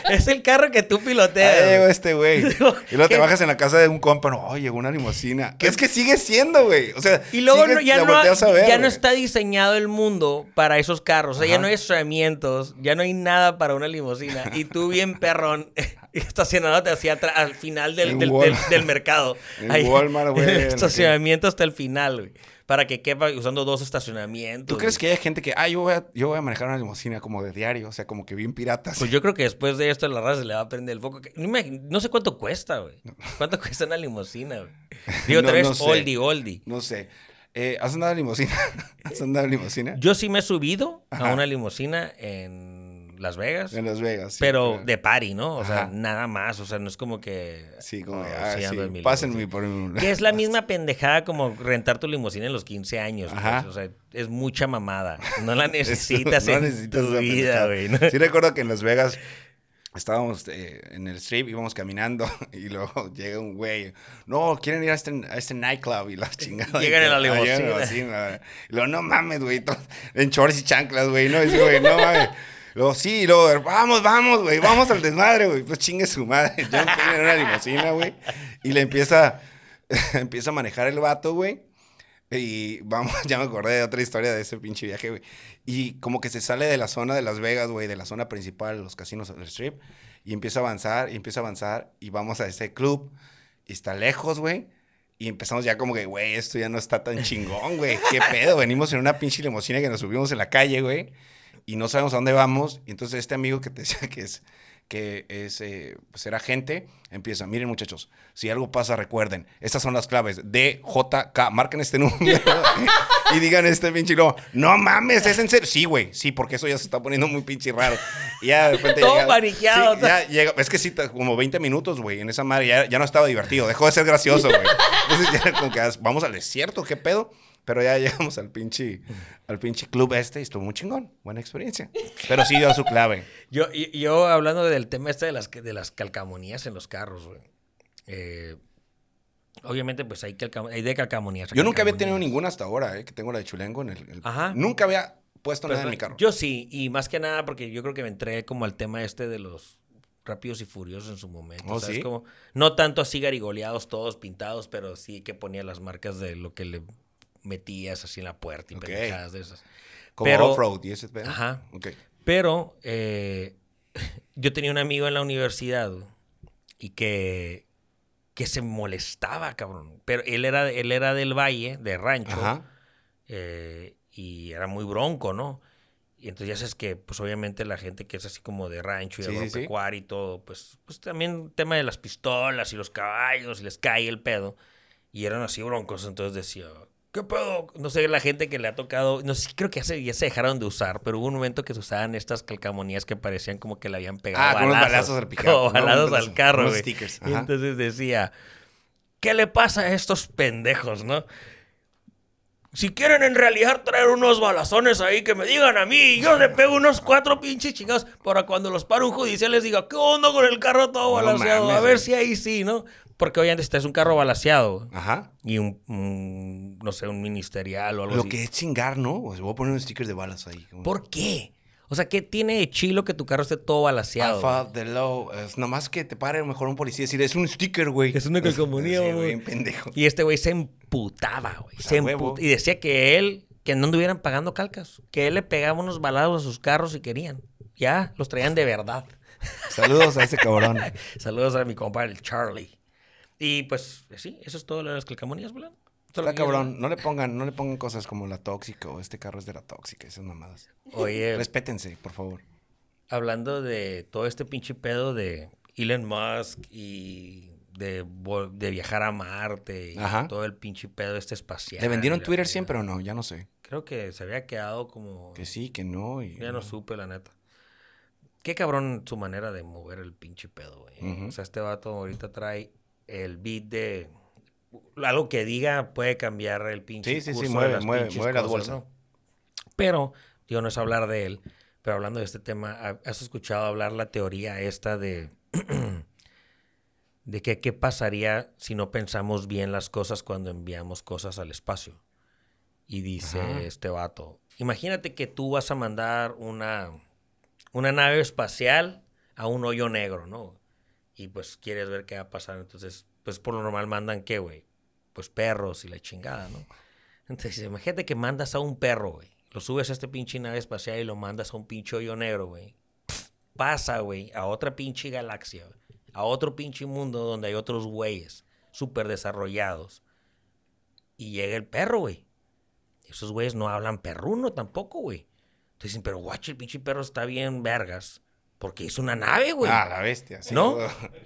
es el carro que tú piloteas. Ahí llegó este güey. Y luego te ¿Qué? bajas en la casa de un compa. No, oh, llegó una limusina. Es que sigue siendo, güey. O sea, Y luego sigues- ya, no, volteas a ver, ya no está diseñado el mundo para esos carros. O sea, ya no hay estacionamientos, ya no hay nada para una limusina. Y tú bien perrón <laughs> estacionándote hacia atrás, al final del, del, del- <laughs> Walmart. del <laughs> mercado. En Walmart, güey, estacionamiento hasta el final, güey. Para que quepa usando dos estacionamientos. ¿Tú crees que hay gente que, ah, yo voy, a, yo voy a manejar una limusina como de diario? O sea, como que bien piratas. Pues yo creo que después de esto la raza se le va a prender el foco. No, me- no sé cuánto cuesta, güey. ¿Cuánto cuesta una limusina, güey? Digo, No, otra vez no sé. oldie, oldie. No sé. Eh, ¿Has andado en limusina? ¿Has andado en limusina? Yo sí me he subido Ajá. a una limusina en Las Vegas. En Las Vegas. sí, pero claro. de party, ¿no? O sea, Ajá. nada más. O sea, no es como que. Sí, como, oh, que, ah, sí, mi pásenme por un... Que es la <laughs> misma pendejada como rentar tu limusina en los 15 años. pues. Ajá. O sea, es mucha mamada. <laughs> No la necesitas no en necesitas tu vida, güey. ¿no? Sí recuerdo que en Las Vegas estábamos eh, en el strip, íbamos caminando <laughs> y luego llega un güey. No, quieren ir a este, a este nightclub y la chingada. Llegan en la Ah, limusina. Y luego, no mames, güey. En shorts y chanclas, güey. No, es güey, no mames. Luego, sí, y luego, vamos, vamos, güey, vamos al desmadre, güey. Pues chingue su madre. Yo estoy en una limusina, güey. Y le empieza, <laughs> empieza a manejar el vato, güey. Y vamos, <laughs> ya me acordé de otra historia de ese pinche viaje, güey. Y como que se sale de la zona de Las Vegas, güey, de la zona principal, los casinos del strip. Y empieza a avanzar, y empieza a avanzar. Y vamos a ese club. Y está lejos, güey. Y empezamos ya como que, güey, esto ya no está tan chingón, güey. ¿Qué pedo? Venimos en una pinche limusina que nos subimos en la calle, güey. Y no sabemos a dónde vamos. Y entonces este amigo que te decía <laughs> que es, que es, eh, pues era gente, empieza, miren muchachos, si algo pasa, recuerden, estas son las claves, D, J, K, marquen este <laughs> número y digan este pinche luego, no mames, es en serio. Sí, güey, sí, porque eso ya se está poniendo muy pinche raro. Y ya de repente <laughs> Todo llega- paniqueado, sí, ya llega, es que sí, como 20 minutos, güey, en esa madre ya, ya no estaba divertido, dejó de ser gracioso, güey. Entonces ya como que ah, vamos al desierto, ¿qué pedo? Pero ya llegamos al pinche, al pinche club este y estuvo muy chingón. Buena experiencia. <laughs> Pero sí dio su clave. Yo, y- yo hablando del tema este de las, de las calcamonías en los carros, güey. Eh, obviamente, pues hay, calcam- hay de calcamonías. Yo nunca había tenido ninguna hasta ahora, eh, que tengo la de Chulengo en el... el- Ajá. Nunca había puesto Pues, nada en mi carro. Yo sí, y más que nada porque yo creo que me entré como al tema este de los rápidos y furiosos en su momento. Oh, ¿sabes? ¿sí? Como, no tanto así garigoleados todos pintados, pero sí que ponía las marcas de lo que le metías así en la puerta y Ok. pendejadas de esas. Como off-road y ese pedo. Ajá. Pero, eh, <laughs> yo tenía un amigo en la universidad y que, que se molestaba, cabrón. Pero él era, él era del valle, de rancho, Ajá. eh, y era muy bronco, ¿no? Y entonces ya sabes que, pues obviamente la gente que es así como de rancho y Sí, sí, sí. agropecuario y todo, pues, pues también el tema de las pistolas y los caballos, y les cae el pedo. Y eran así broncos, entonces decía, ¿qué pedo? No sé, la gente que le ha tocado, no sé, creo que ya se, ya se dejaron de usar, pero hubo un momento que se usaban estas calcamonías que parecían como que le habían pegado Ah, con balazos, al <laughs> picado, como balazos al carro, güey. Y entonces decía, ¿qué le pasa a estos pendejos, no? Si quieren en realidad traer unos balazones ahí, que me digan a mí. Yo le pego unos cuatro pinches chingados para cuando los paro un judicial les diga, ¿qué onda con el carro todo No balaseado? mames, a ver si ahí sí, ¿no? Porque obviamente este es un carro balaseado Ajá. y un, un, no sé, un ministerial o algo Lo así. que es chingar, ¿no? O sea, voy a poner unos stickers de balas ahí. ¿Por qué? O sea, ¿qué tiene de chilo que tu carro esté todo balaseado? Alfa, de low. Es nomás que te pare mejor un policía y decir, es un sticker, güey. Es una <laughs> calcomanía, güey. bien pendejo. Y este güey se emputaba, güey. Pues se a huevo. empu- Y decía que él, que no anduvieran pagando calcas. Que él le pegaba unos balazos a sus carros si querían. Ya, los traían de verdad. Saludos a ese cabrón. <laughs> Saludos a mi compa, el Charlie. Y pues, sí, eso es todo lo de las calcamonías, ¿verdad? Está cabrón. No le pongan, no le pongan cosas como la tóxica o este carro es de la tóxica, esas mamadas. Oye, Respétense, por favor. hablando de todo este pinche pedo de Elon Musk y de, de viajar a Marte y Ajá. todo el pinche pedo este espacial. ¿Le vendieron Twitter siempre o no? Ya no sé. Creo que se había quedado como... Que sí, que no. Y, Ya no supe, la neta. Qué cabrón su manera de mover el pinche pedo, güey. Ujú. O sea, este vato ahorita trae el beat de... Algo que diga puede cambiar el pinche Sí, sí, sí, curso de mueve, las mueve, mueve las bolsas. ¿no? Pero, digo, no es hablar de él, pero hablando de este tema, ¿ha- ¿has escuchado hablar la teoría esta de... <clears throat> de que qué pasaría si no pensamos bien las cosas cuando enviamos cosas al espacio? Y dice Ajá. este vato, imagínate que tú vas a mandar una, una nave espacial a un hoyo negro, ¿no? Y pues quieres ver qué va a pasar. Entonces, pues por lo normal mandan qué, güey? Pues perros y la chingada, ¿no? Entonces, imagínate que mandas a un perro, güey. Lo subes a este pinche nave espacial y lo mandas a un pinche hoyo negro, güey. Pasa, güey, a otra pinche galaxia. A otro pinche mundo donde hay otros güeyes súper desarrollados. Y llega el perro, güey. Esos güeyes no hablan perruno tampoco, güey. Entonces dicen, pero guacho, el pinche perro está bien vergas. Porque hizo una nave, güey. Ah, la bestia. sí. ¿No?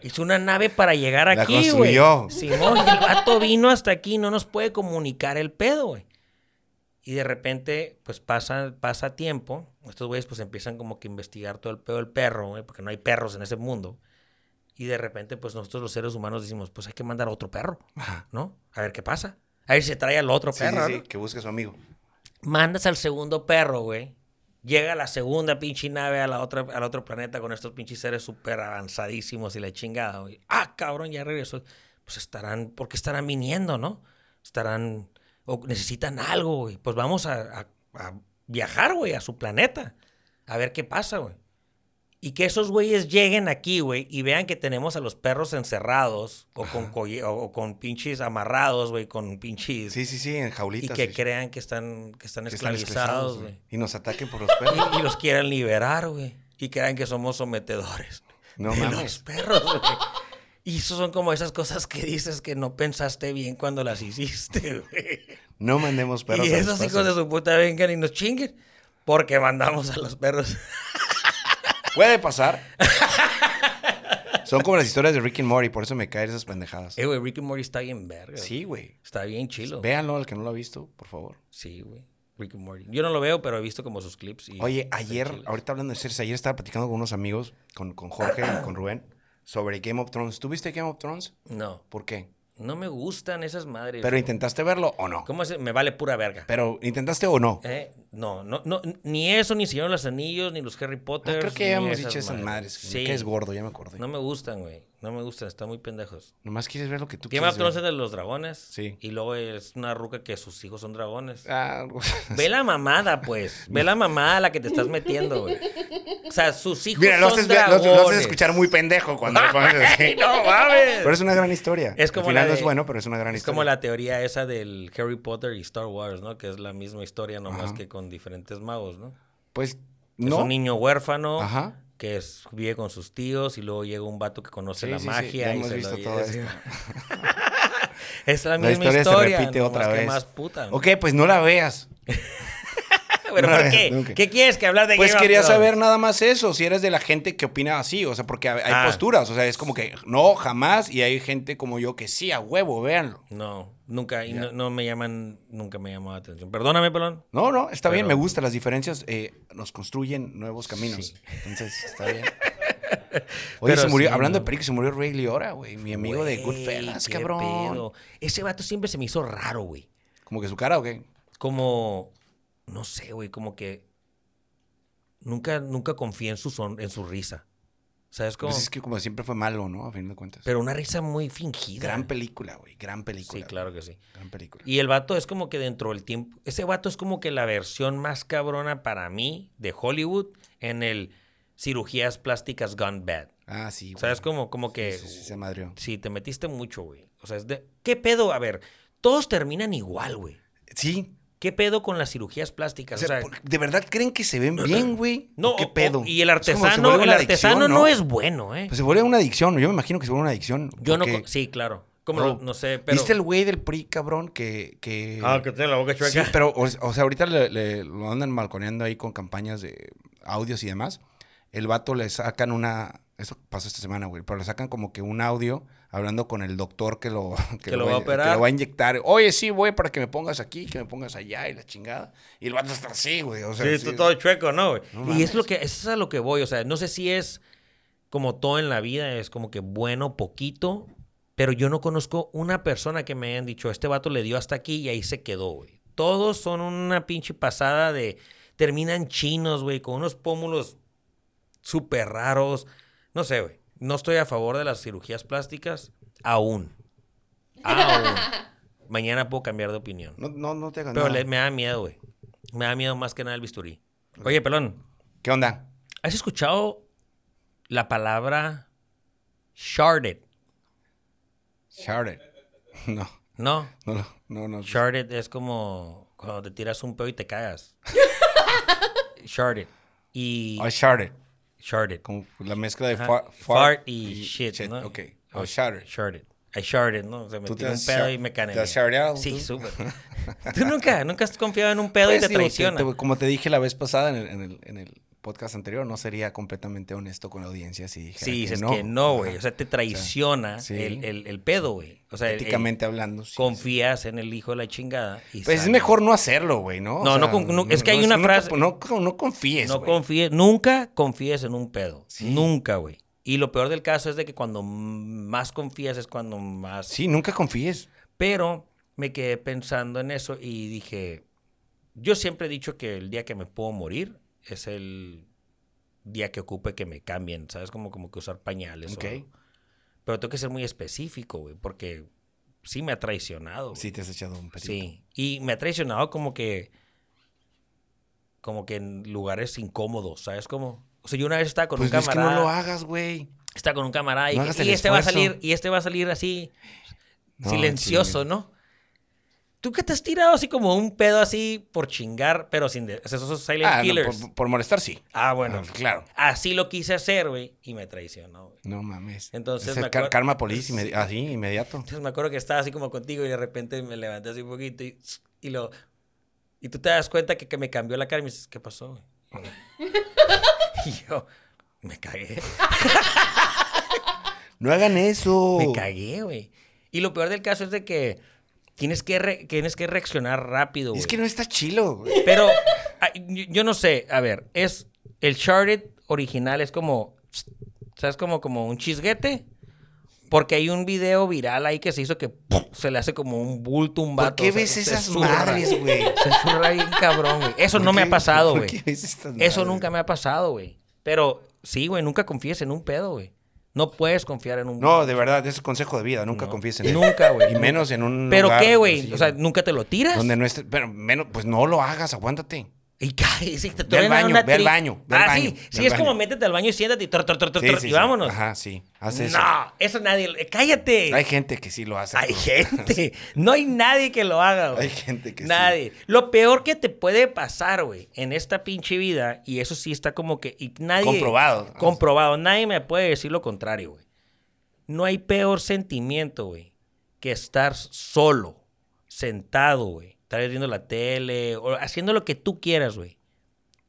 Hizo una nave para llegar La aquí, güey. Simón, y el vato vino hasta aquí, no nos puede comunicar el pedo, güey. Y de repente, pues pasa, pasa tiempo. Estos güeyes pues empiezan como que a investigar todo el pedo del perro, güey, porque no hay perros en ese mundo. Y de repente, pues nosotros los seres humanos decimos, pues hay que mandar a otro perro. ¿no? A ver qué pasa. A ver si se trae al otro Sí, perro, sí, sí, ¿no? que busque a su amigo. Mandas al segundo perro, güey. Llega la segunda pinche nave a la otra, al otro planeta con estos pinches seres súper avanzadísimos y la chingada, güey. Ah, cabrón, ya regresó. Pues estarán, ¿por qué estarán viniendo, no? Estarán, o necesitan algo, güey. Pues vamos a, a- a viajar, güey, a su planeta. A ver qué pasa, güey. Y que esos güeyes lleguen aquí, güey, y vean que tenemos a los perros encerrados o con, o, o con pinches amarrados, güey, con pinches... Sí, sí, sí, en y jaulitas. que sí. crean que están, que están Que esclavizados, güey. Y nos ataquen por los perros. Y, y los quieran liberar, güey. Y crean que somos sometedores. No de mames. los perros, güey. Y eso son como esas cosas que dices que no pensaste bien cuando las hiciste, <laughs> güey. No mandemos perros. y esos hijos de su puta vengan y nos chinguen. Porque mandamos a los perros. Puede pasar. Son como las historias de Rick and Morty, por eso me caen esas pendejadas. Eh, güey, Rick and Morty está bien verga. Sí, güey. Está bien chilo. Véanlo, el que no lo ha visto, por favor. Sí, güey. Rick and Morty. Yo no lo veo, pero he visto como sus clips. Y Oye, ayer, ahorita hablando de series, ayer estaba platicando con unos amigos, con, con Jorge y con Rubén, sobre Game of Thrones. ¿Tú viste Game of Thrones? No, ¿Por qué? No me gustan esas madres. ¿Pero intentaste verlo o no? ¿Cómo se Me vale pura verga. ¿Pero intentaste o no? Eh, no, no, no, ni eso, ni Señor de los Anillos, ni los Harry Potter. creo que ya hemos dicho esas madres. Sí. Que es gordo, ya me acordé. No me gustan, güey. No me gustan, están muy pendejos. Nomás quieres ver lo que tú Game of quieres es ver. de los dragones. Sí. Y luego es una ruca que sus hijos son dragones. Ah, Ve la mamada, pues. <laughs> Ve la mamada a la que te estás metiendo, güey. O sea, sus hijos Mira, son haces, lo, dragones. lo haces escuchar muy pendejo cuando <laughs> lo pones así. No mames. Pero es una gran historia. Es como Al final no es bueno, pero es una gran Es historia. como la teoría esa del Harry Potter y Star Wars, ¿no? Que es la misma historia, nomás Ajá. que con diferentes magos, ¿no? Pues, Es no. un niño huérfano Ajá. Que es- vive con sus tíos y luego llega un vato que conoce Sí, la sí, magia. y se visto lo todo esto. <laughs> Es la La misma historia, se repite otra que vez. más puta. ¿no? Ok, pues no la veas. <laughs> ¿Pero no, por <laughs> qué? ¿Qué quieres que hablar de Pues Game quería saber nada más eso, si eres de la gente que opina así, o sea, porque hay Ah. posturas, o sea, es como que no, jamás, y hay gente como yo que sí, a huevo, véanlo. No, nunca, y no, no me llaman, nunca me llamó la atención. Perdóname, pelón. No, no, está bien, me gusta, las diferencias eh, nos construyen nuevos caminos. Sí. Entonces, está bien. <laughs> Oye, Pero se murió, sí, hablando no. de películas, se murió Ray Liotta, güey, mi amigo de Güey, Goodfellas, cabrón. pedo. Ese vato siempre se me hizo raro, güey. Como que su cara, ¿o qué? Como, no sé, güey, como que nunca, nunca confié en su, son, en su risa. ¿Sabes cómo? Pues es que como siempre fue malo, ¿no? A fin de cuentas. Pero una risa muy fingida. gran película, güey, gran película. Sí, claro que sí. Gran película. Y el vato es como que dentro del tiempo. Ese vato es como que la versión más cabrona para mí de Hollywood en el cirugías plásticas gone bad. Ah, sí, güey. ¿Sabes cómo? Como que. Sí, sí, sí, se madrió. Sí, te metiste mucho, güey. O sea, es de. ¿Qué pedo? A ver, todos terminan igual, güey. Sí. ¿Qué pedo con las cirugías plásticas? O sea, o sea, ¿por- ¿de verdad creen que se ven bien, <clears throat> güey? no, ¿O ¿Qué o- pedo? y el artesano, el artesano adicción, no es bueno, ¿eh? Pues se vuelve una adicción, yo me imagino que se vuelve una adicción. Yo no. porque- Sí, claro. Como Bro, lo- no sé, pero. ¿Viste el güey del PRI, cabrón? Que. que... Ah, que tiene la boca Sí, chueca. pero, o, o sea, ahorita le, le- lo andan malconeando ahí con campañas de audios y demás. El vato le sacan una. Eso pasó esta semana, güey. Pero le sacan como que un audio hablando con el doctor que lo, <laughs> Que lo va a operar. Que lo va a inyectar. Oye, sí, voy para que me pongas aquí, que me pongas allá y la chingada. Y el vato está así, güey. O sea, Sí, sí, tú todo chueco, ¿no, güey? No y mames. es lo que, eso es a lo que voy, o sea, no sé si es como todo en la vida, es como que bueno, poquito, pero yo no conozco una persona que me hayan dicho, este vato le dio hasta aquí y ahí se quedó, güey. Todos son una pinche pasada de, terminan chinos, güey, con unos pómulos súper raros, no sé, güey. No estoy a favor de las cirugías plásticas, aún. <laughs> Aún. Mañana puedo cambiar de opinión. No, no, no te hagas Pero nada. le- me da miedo, güey. Me da miedo más que nada el bisturí. Oye, pelón, ¿Qué onda? ¿has escuchado la palabra sharded? Sharded. <laughs> No, No, no, no, no. no. sharded es como cuando te tiras un pedo y te cagas. <laughs> sharded. Y Oh, sharded. Sharded. Como la mezcla de far- Fart y shit, ¿no? Ok. Oh, sharded. Sharded. I sharded, ¿no? O sea, me ¿Tú te tiré un pedo y me cané. te has shardeado, Sí, súper. <laughs> Tú nunca, nunca has confiado en un pedo y Pues, te digo, traiciona. te- como te dije la vez pasada en el, en el- en el podcast anterior, no sería completamente honesto con la audiencia si dijera Sí, que dices no. que no, güey. O sea, te traiciona sí. el, el- el pedo, güey. O sea, Éticamente hablando. sí, confías en el hijo de la chingada. y. Pues es mejor no hacerlo, güey, ¿no? No, con- no, es que hay una frase- No, no, confíes, No confíes, nunca confíes en un pedo. Nunca, güey. Y lo peor del caso es de que cuando más confías es cuando más... Sí, nunca confíes. Pero me quedé pensando en eso y dije, yo siempre he dicho que el día que me puedo morir es el día que ocupe que me cambien, ¿sabes? Como, como que usar pañales. o-. Pero tengo que ser muy específico, güey, porque sí me ha traicionado. güey. Sí, te has echado un pedito. Sí, y me ha traicionado como que como que en lugares incómodos, ¿sabes cómo? O sea, yo una vez estaba con Pues un es que camarada, no lo hagas, güey. estaba con un camarada y, No este va a salir y este va a salir así No, silencioso, sí. ¿no? Tú que te has tirado así como un pedo así por chingar, pero sin de- esos silent Ah, no, killers. por, por molestar, sí. Ah, bueno, Ah, claro. Así lo quise hacer, güey, y me traicionó, güey. No mames. Entonces Es me karma police, inmedi- así, inmediato. Entonces me acuerdo que estaba así como contigo y de repente me levanté así un poquito y, y lo... Y tú te das cuenta que, que me cambió la cara y me dices, ¿qué pasó? güey?" <laughs> Y yo, me cagué. <laughs> No hagan eso. Me cagué, güey. Y lo peor del caso es de que tienes que, re- tienes que reaccionar rápido, güey. Es que no está chilo, güey. Pero yo, yo no sé, a ver, es el Sharded original es como, ¿sabes? Como, como un chisguete. Porque hay un video viral ahí que se hizo que ¡pum! se le hace como un bulto, un vato. ¿Por qué o sea, ves esas madres, güey? Se zurra bien cabrón, güey. Eso ¿Por no me ha pasado, güey. qué ves estas Eso madres? nunca me ha pasado, güey. Pero sí, güey, nunca confíes en un pedo, güey. No puedes confiar en un No, de verdad, es consejo de vida. Nunca No. confíes en él. Nunca, güey. Y menos en un ¿Pero lugar qué, güey? O sea, ¿nunca te lo tiras? Donde no esté... Pero menos, pues no lo hagas, aguántate. Y cae, <laughs> sí, te Ve al baño, ve al tri- baño, ve al ah, baño, sí, sí, es como métete al baño y siéntate y, tor, tor, tor, tor, Sí, tor, sí, y sí. vámonos. Ajá, sí. Hace eso. No, eso nadie, cállate. Hay gente que sí lo hace. Hay gente. <laughs> No hay nadie que lo haga, güey. Hay gente que sí. Nadie. Lo peor que te puede pasar, güey, en esta pinche vida, y eso sí está como que. Y nadie. Comprobado. Comprobado. Nadie me puede decir lo contrario, güey. No hay peor sentimiento, güey, que estar solo, sentado, güey. Estar viendo la tele, o haciendo lo que tú quieras, güey.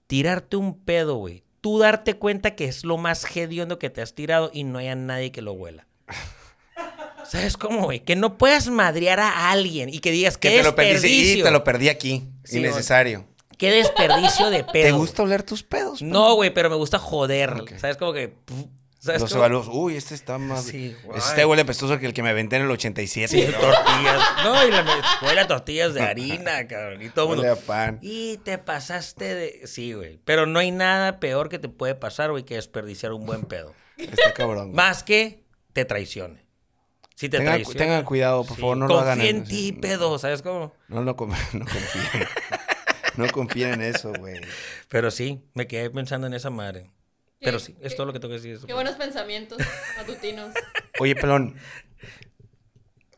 Tirarte un pedo, güey. Tú darte cuenta que es lo más hediondo que te has tirado y no haya nadie que lo huela. <laughs> ¿Sabes cómo, güey? Que no puedas madrear a alguien y que digas Que te lo perdí. desperdicio. te lo perdí aquí. Sí, Innecesario. Qué desperdicio de pedo. ¿Te gusta oler tus pedos? No, güey, pero me gusta joder. ¿Sabes? Como que. ¿Sabes Los cómo? evaluos. Uy, este está más. Sí, este huele pestoso que el que me aventé en el 87. Sí, tortillas. <laughs> No, y la, huele a tortillas de harina, <laughs> cabrón. Y todo el Huele mundo. a pan. Y te pasaste de. Sí, güey. Pero no hay nada peor que te puede pasar, güey, que desperdiciar un buen pedo. Está cabrón. güey. Más que te traicione. Si te Tengan, traiciona. tengan cuidado, por sí, favor, no lo hagan. Confía en ti, pedo, ¿sabes cómo? No lo com- <laughs> no confíen. no confíen en eso, güey. Pero sí, me quedé pensando en esa madre. Pero sí, es todo lo que tengo que decir. Qué buenos pensamientos matutinos. <laughs> Oye, pelón.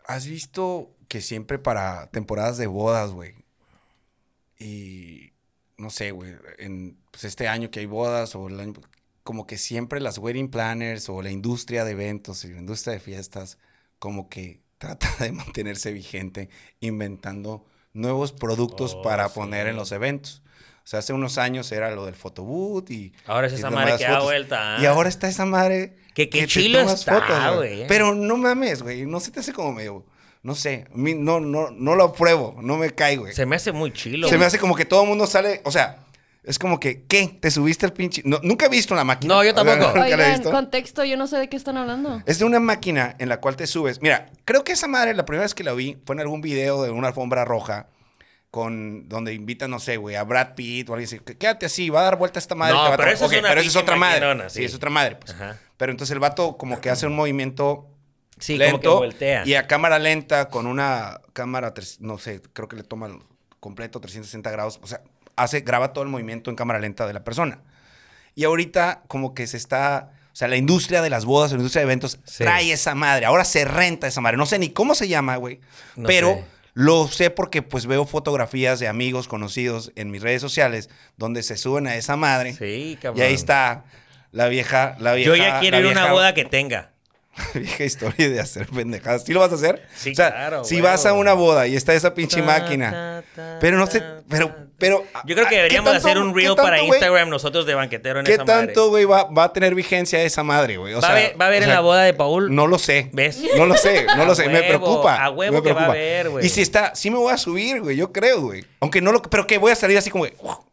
¿Has visto que siempre para temporadas de bodas, güey? Y no sé, güey, en pues, este año que hay bodas o el año, como que siempre las wedding planners o la industria de eventos y la industria de fiestas como que trata de mantenerse vigente inventando nuevos productos Oh, para sí. poner en los eventos. O sea, hace unos años era lo del photobooth y... Ahora es y esa madre que da vuelta. ¿ah? Y ahora está esa madre. Que qué te chilo está, güey. Pero no mames, güey. No se te hace como medio. No sé. no, no, no lo apruebo. No me cae, güey. Se me hace muy chilo. Se me hace como que todo el mundo sale. O sea, es como que, ¿qué? ¿Te subiste al pinche.? No, nunca he visto una máquina. No, yo O sea, tampoco. la he Oigan, visto. contexto, yo no sé de qué están hablando. Es de una máquina en la cual te subes. Mira, creo que esa madre, la primera vez que la vi, fue en algún video de una alfombra roja. Con, donde invitan, no sé, güey, a Brad Pitt o alguien así. Quédate así, va a dar vuelta esta madre. No, te va a pero tomar". esa es Ok, una pero esa es otra madre. sí. sí. es otra madre, pues. Ajá. Pero entonces el vato como que hace un movimiento Sí, como que lento voltea. y a cámara lenta con una cámara, no sé, creo que le toma completo 360 grados, o sea, hace, graba todo el movimiento en cámara lenta de la persona. Y ahorita como que se está, o sea, la industria de las bodas, la industria de eventos Sí. trae esa madre, ahora se renta esa madre, no sé ni cómo se llama, güey, No pero sé. Lo sé porque pues veo fotografías de amigos conocidos en mis redes sociales donde se suben a esa madre Sí, y cabrón. ahí está la vieja, la vieja. Yo ya quiero ir a una boda que tenga. <laughs> vieja historia de hacer pendejadas. ¿Sí lo vas a hacer? Sí, o sea, claro, si vas a una boda y está esa pinche Ta, máquina. ta, ta, Pero no sé, pero, pero. Yo creo que ¿qué deberíamos tanto- hacer un reel tanto, para? Instagram nosotros de banquetero en ¿Qué esa tanto, güey, va, va a tener vigencia esa madre, güey? ¿Va, sea, a haber, va a haber en la boda de Paul? No lo sé. ¿Ves? No lo sé, no lo <laughs> sé. me preocupa. a huevo me que va a preocupa. haber, güey. Y si está, sí me voy a subir, güey, yo creo, güey. Aunque no lo. Pero que voy a salir así como,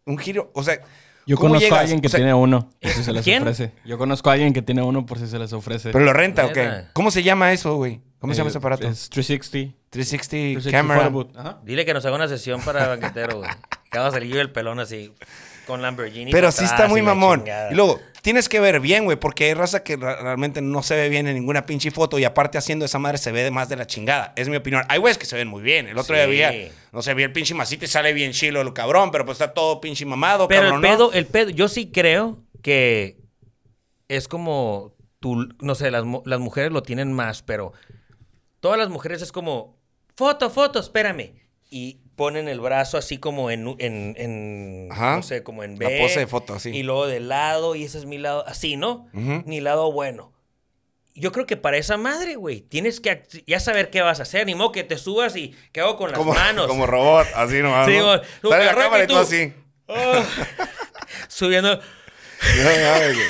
un giro. O sea. Yo ¿cómo conozco llegas? a alguien que O sea, tiene uno, por si se les ¿Quién? ofrece. Yo conozco a alguien que tiene uno por si se les ofrece. ¿Pero lo renta o qué? Neta. ¿Cómo se llama eso, güey? ¿Cómo se llama Eh, ese aparato? Es 360. 360, 360 camera. Dile que nos haga una sesión para banquetero, güey. <laughs> Que vamos a salir el pelón así, con Lamborghini. Pero sí está muy mamón. chingada. Y luego, tienes que ver bien, güey, porque hay raza que realmente no se ve bien en ninguna pinche foto y aparte haciendo esa madre se ve de más de la chingada. Es mi opinión. Hay güeyes que se ven muy bien. El otro Sí. día había, no sé, vi el pinche masito y sale bien chilo el cabrón, pero pues está todo pinche mamado, Pero cabrón, el ¿no? pedo, el pedo, yo sí creo que es como tú, no sé, las mujeres lo tienen más, pero todas las mujeres es como, foto, foto, espérame. Y ponen el brazo así como en, en, en Ajá. no sé, como en La B. pose de foto, así. Y luego de lado, y ese es mi lado, así, ¿no? Mi lado bueno. Yo creo que para esa madre, güey, tienes que ya saber qué vas a hacer. Ni modo que te subas y qué hago con las Como, manos. como robot, así nomás. Sí, ¿no? Sale la cámara y tú así. Ah. <laughs> Subiendo. No güey.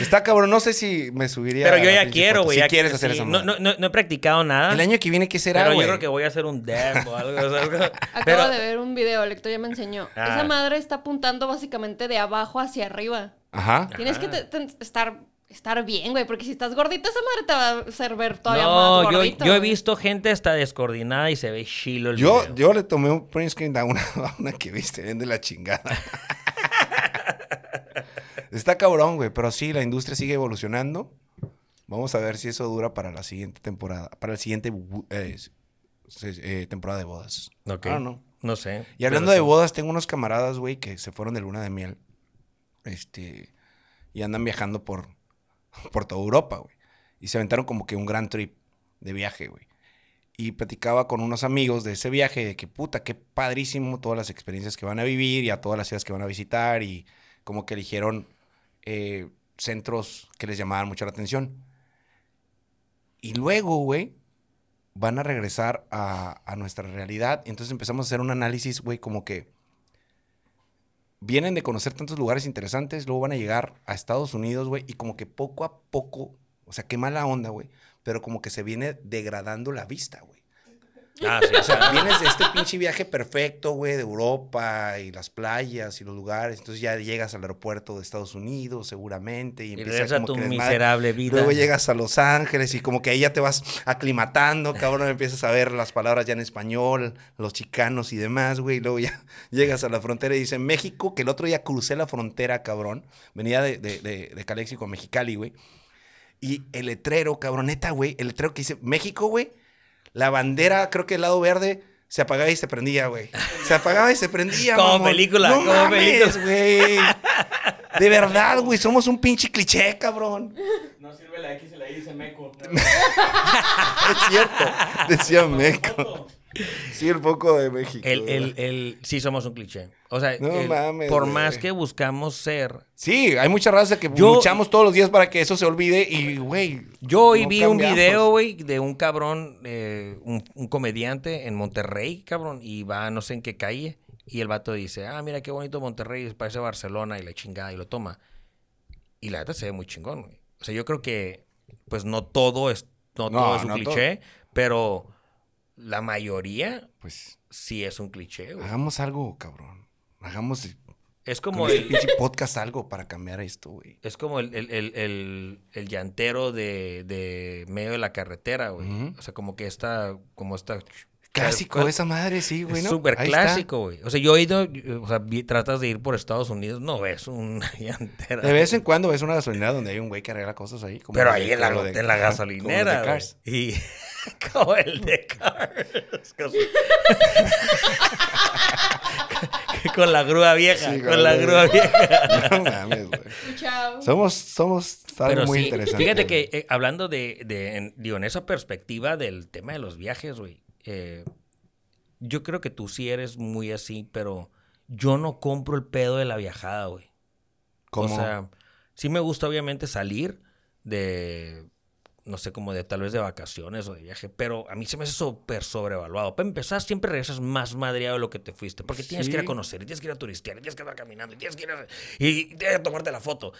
Está cabrón, no sé si me subiría. Pero yo ya quiero, güey. Si ya quieres hacer sí. eso, no, no, no, no he practicado nada. El año que viene, ¿qué será, pero yo creo que voy a hacer un dev o algo. Acabo Pero- de ver un video, el Héctor ya me enseñó. Ah. Esa madre está apuntando básicamente de abajo hacia arriba. Ajá. Tienes que te- te- estar, estar bien, güey, porque si estás gordito, esa madre te va a hacer ver todavía No, más yo, gordito. yo he güey. visto gente hasta descoordinada y se ve chilo el Yo, video. yo le tomé un print screen a una, <laughs> a una que viste bien de la chingada. <laughs> Está cabrón, güey, pero sí, la industria sigue evolucionando. Vamos a ver si eso dura para la siguiente temporada, para el siguiente eh, eh, temporada de bodas. Ok. Ah, no. No sé. Y hablando de sí. bodas, tengo unos camaradas, güey, que se fueron de luna de miel. Este. Y andan viajando por, por toda Europa, güey. Y se aventaron como que un gran trip de viaje, güey. Y platicaba con unos amigos de ese viaje, de que puta, qué padrísimo todas las experiencias que van a vivir y a todas las ciudades que van a visitar. Y como que eligieron eh, centros que les llamaban mucho la atención. Y luego, güey, van a regresar a, a nuestra realidad. Entonces empezamos a hacer un análisis, güey, como que vienen de conocer tantos lugares interesantes, luego van a llegar a Estados Unidos, güey, y como que poco a poco, o sea, qué mala onda, güey, pero como que se viene degradando la vista, güey. Ah, sí, O sea, vienes de este pinche viaje perfecto, güey, de Europa y las playas y los lugares. Entonces ya llegas al aeropuerto de Estados Unidos, seguramente. Y, Y empieza regresa como tu que miserable vida. Luego llegas a Los Ángeles y como que ahí ya te vas aclimatando, cabrón. <laughs> Empiezas a ver las palabras ya en español, los chicanos y demás, güey. y Luego ya <laughs> llegas a la frontera y dice México, que el otro día crucé la frontera, cabrón. Venía de, de, de, de Calexico a Mexicali, güey. Y el letrero, cabroneta, güey. El letrero que dice México, güey. La bandera, creo que el lado verde, se apagaba y se prendía, güey. Se apagaba y se prendía, Como mamón. película, no como mames, película. güey. De verdad, güey. Somos un pinche cliché, cabrón. No sirve la X y la Y dice meco. <laughs> Es cierto. Decía México. Sí, el poco de México. El, el, el, sí, somos un cliché. O sea, No el- mames, por güey. más que buscamos ser. Sí, hay mucha raza que Yo- luchamos todos los días para que eso se olvide y, güey. Yo hoy no vi un video, güey, de un cabrón, eh, un, un comediante en Monterrey, cabrón, y va no sé en qué calle, y el vato dice, ah, mira qué bonito Monterrey, parece Barcelona, y la chingada, y lo toma. Y la neta se ve muy chingón, güey. O sea, yo creo que, pues no todo es, no, No, todo es un cliché, pero la mayoría Pues sí es un cliché, güey. hagamos algo, cabrón. Hagamos Es como este el, pinche podcast algo para cambiar esto, güey. Es como el, el, el, el, llantero de, de medio de la carretera, güey. O sea, como que esta, como esta... Clásico, ¿Cuál- esa madre, sí, güey, ¿no? súper está. clásico, güey. O sea, yo he ido, o sea, vi- tratas de ir por Estados Unidos, no ves una <laughs> llantera. De vez en cuando ves una gasolinera donde hay un güey que arregla cosas ahí. como Pero ahí en la, como lo de- en la ajá, como gasolinera, de. Cars. Y <laughs> como el de Cars. <laughs> Con- la grúa vieja, Sí, con la grúa vieja. <laughs> No mames. Chao. Somos, somos algo muy sí, interesante. fíjate que eh, hablando de, de en, digo, en esa perspectiva del tema de los viajes, güey, eh, yo creo que tú sí eres muy así, pero yo no compro el pedo de la viajada, güey. ¿Cómo? O sea, sí me gusta obviamente salir de, no sé, como de tal vez de vacaciones o de viaje, pero a mí se me hace súper sobrevaluado. Para empezar, siempre regresas más madreado de lo que te fuiste, porque tienes que ir a conocer, y tienes que ir a turistear, y tienes que andar caminando, y tienes que ir a, y tienes que tomarte la foto.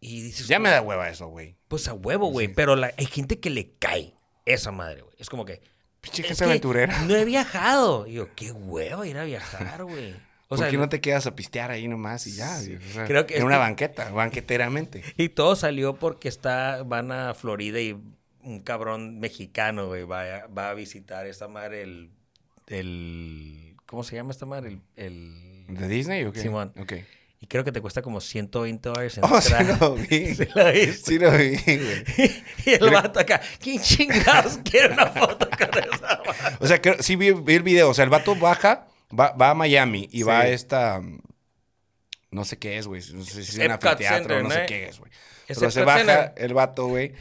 Y dices, ya me da hueva eso, güey. pues a huevo, güey. Pero la- hay gente que le cae esa madre, güey. Es como que. Pinche gente aventurera. No he viajado. Y yo, qué huevo ir a viajar, güey. O ¿Por sea, qué no te quedas a pistear ahí nomás y ya? güey? O sea, creo que en una que- banqueta, banqueteramente. <laughs> y todo salió porque está, van a Florida y un cabrón mexicano, güey, va a, va a visitar esta madre, el, el. ¿Cómo se llama esta madre? El. el- ¿De Disney o qué? Simón. Ok. y creo que te cuesta como 120 dólares <laughs> Oh, sí entrar. lo vi. <laughs> ¿Sí lo viste? Sí lo vi, güey. y el vato acá, ¿quién chingados quiere una foto con esa madre? O sea, creo- sí vi, vi el video. O sea, el vato baja, va, va a Miami y Sí. va a esta... mm, No sé qué es, güey. No sé si es un anfiteatro, no ¿no? sé qué es, güey. Pero se baja Center. el vato, güey.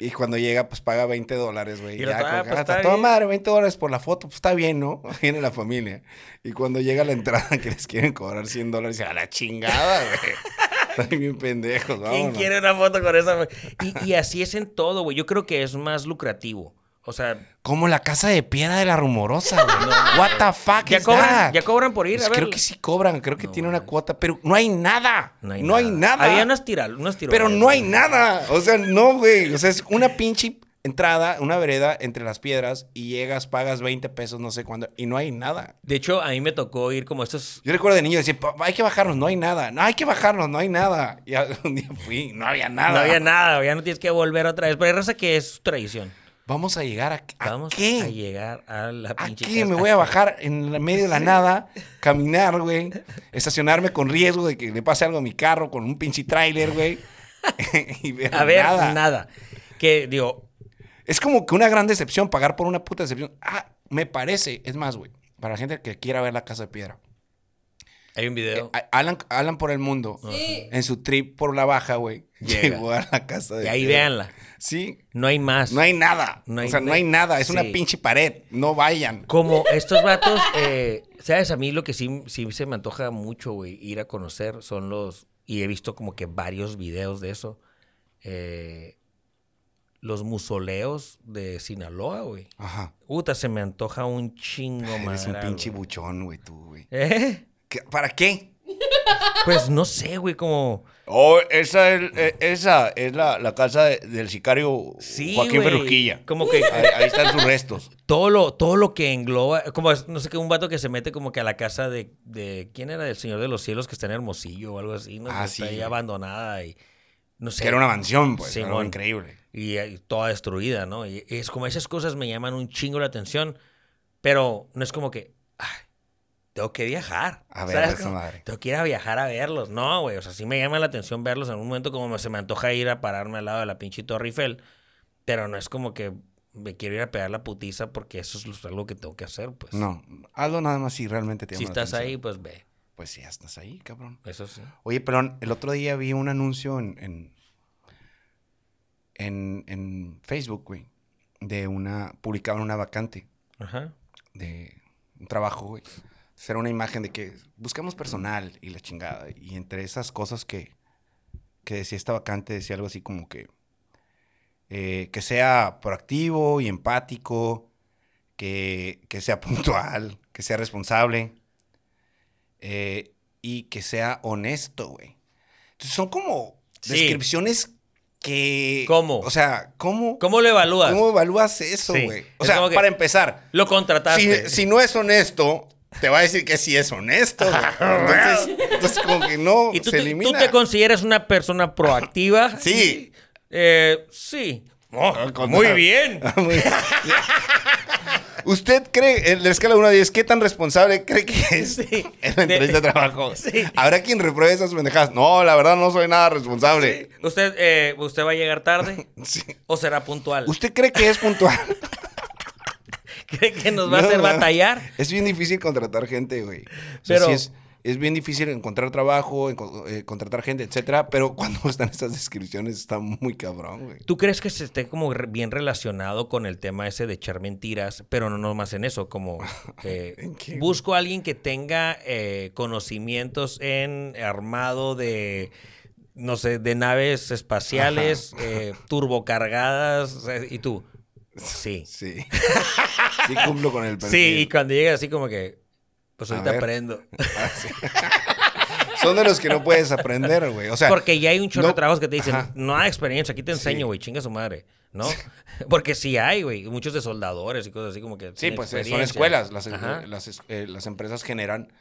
Y cuando llega, pues paga 20 dólares, güey. Y Ya, ah, pues, está toda madre, 20 dólares por la foto, pues está bien, ¿no? <laughs> Viene la familia. Y cuando llega la entrada <laughs> que les quieren cobrar 100 dólares, a la chingada, güey. <laughs> Están bien pendejos, ¿Quién vámonos. quiere una foto con esa? Y, y así es en todo, güey. Yo creo que es más lucrativo. O sea, Como la casa de piedra de la rumorosa, <laughs> güey. What the fuck ya is cobran, that? ya cobran por ir Pues a ver. creo que sí cobran, creo que No, tiene una cuota, pero no hay nada. No hay, nada. Había unas tiras, unas tirones. pero no hay nada. O sea, no, güey. O sea, es una pinche entrada, una vereda entre las piedras y llegas, pagas 20 pesos, no sé cuándo, y no hay nada. De hecho, a mí me tocó ir como estos. Yo recuerdo de niño decir, "Pa- hay que bajarnos, no hay nada. No, hay que bajarnos, no hay nada. Y <laughs> un día fui, no había nada. No había nada, ya no tienes que volver otra vez. Pero hay raza que es tradición. Vamos a llegar a, ¿a Vamos qué? a llegar a la ¿A pinche. qué? casa. Me voy a <laughs> bajar en medio de la nada, caminar, güey. Estacionarme con riesgo de que le pase algo a mi carro con un pinche tráiler, güey. <laughs> <laughs> y ver A ver, nada. nada. Que, digo, Es como que una gran decepción pagar por una puta decepción. Ah, me parece, es más, güey. para la gente que quiera ver la casa de piedra. Hay un video. Eh, Alan, Alan por el mundo, Sí. en su trip por la baja, güey, Llega. <laughs> llegó a la casa de y ahí véanla. Sí, No hay más. no hay nada. No hay o sea, no hay nada. Es una pinche pared. No vayan. Como estos vatos, eh, ¿sabes? A mí lo que sí, sí se me antoja mucho, güey, ir a conocer son los. Y he visto como que varios videos de eso. eh, los musoleos de Sinaloa, güey. Ajá. Puta, se me antoja un chingo más. Eres un pinche buchón, güey, tú, güey. ¿Eh? ¿Qué- ¿Para qué? Pues no sé, güey, como. Oh, esa es, eh, esa es la, la casa de- del sicario Sí, Joaquín güey. Ferrusquilla. Como que Ahí, ahí están sus restos. todo lo, todo lo que engloba, como es- no sé qué, un vato que se mete como que a la casa de, de ¿quién era? Del Señor de los Cielos que está en Hermosillo o algo así, ¿no? Ah, Que sí, Está ahí güey. abandonada y no sé. Que era una mansión, pues. Algo increíble. y, y toda destruida, ¿no? Y es como esas cosas me llaman un chingo la atención, pero no es como que, tengo que viajar. A ver, ¿sabes esa madre. Tengo que ir a viajar a verlos. No, güey, o sea, sí me llama la atención verlos en un momento como se me antoja ir a pararme al lado de la pinche Torre Eiffel, pero no es como que me quiero ir a pegar la putiza porque eso es algo que tengo que hacer, pues. No, hazlo nada más si realmente te llama Si la estás atención. ahí, pues ve. Pues sí, estás ahí, cabrón. Eso sí. Oye, perdón, el otro día vi un anuncio en, en, en, en Facebook, güey, de una, publicaban una vacante Ajá. de un trabajo, güey. Era una imagen de que buscamos personal y la chingada. Y entre esas cosas que, que decía esta vacante, decía algo así como que, eh, que sea proactivo y empático, que, que sea <laughs> puntual, que sea responsable eh, y que sea honesto, güey. Entonces son como Sí. descripciones que... ¿Cómo? O sea, ¿cómo, ¿Cómo lo evalúas? ¿cómo evalúas eso, Sí. güey? O Es sea, para empezar, Lo contrataste. si, si no es honesto, te va a decir que sí es honesto. güey. <laughs> Entonces, entonces como que no ¿Y tú, se elimina. tú te consideras una persona proactiva? <laughs> Sí. Eh, sí. Oh, Al contrario. muy bien. <laughs> Muy bien. ¿Usted cree, en la escala de 1 a 10, qué tan responsable cree que es Sí. en la entrevista de trabajo? Sí. ¿Habrá quien repruebe esas pendejadas? No, la verdad no soy nada responsable. ¿Usted, eh, ¿Usted va a llegar tarde Sí. o será puntual? ¿Usted cree que es puntual? ¿Cree que nos va a hacer batallar? Es bien difícil contratar gente, güey. O sea, Pero- sí es, es bien difícil encontrar trabajo, eh, contratar gente, etcétera, pero <laughs> cuando están estas descripciones está muy cabrón, güey. ¿Tú crees que se esté como re- bien relacionado con el tema ese de echar mentiras? Pero no nomás en eso, como <laughs> eh, ¿En qué? busco a alguien que tenga eh, conocimientos en armado de, no sé, de naves espaciales, eh, turbocargadas, y tú, sí. <laughs> Sí. <laughs> sí cumplo con el perfil. Sí, y cuando llegas así como que, pues ahorita aprendo. <laughs> Ah, sí. Son de los que no puedes aprender, güey. O sea, Porque ya hay un chorro no- de trabajos que te dicen, Ajá. no hay experiencia, aquí te enseño, güey, chinga su madre, ¿no? Porque sí hay, güey, muchos de soldadores y cosas así como que. sí, pues eh, son escuelas. Las, eh, las, eh, las empresas generan.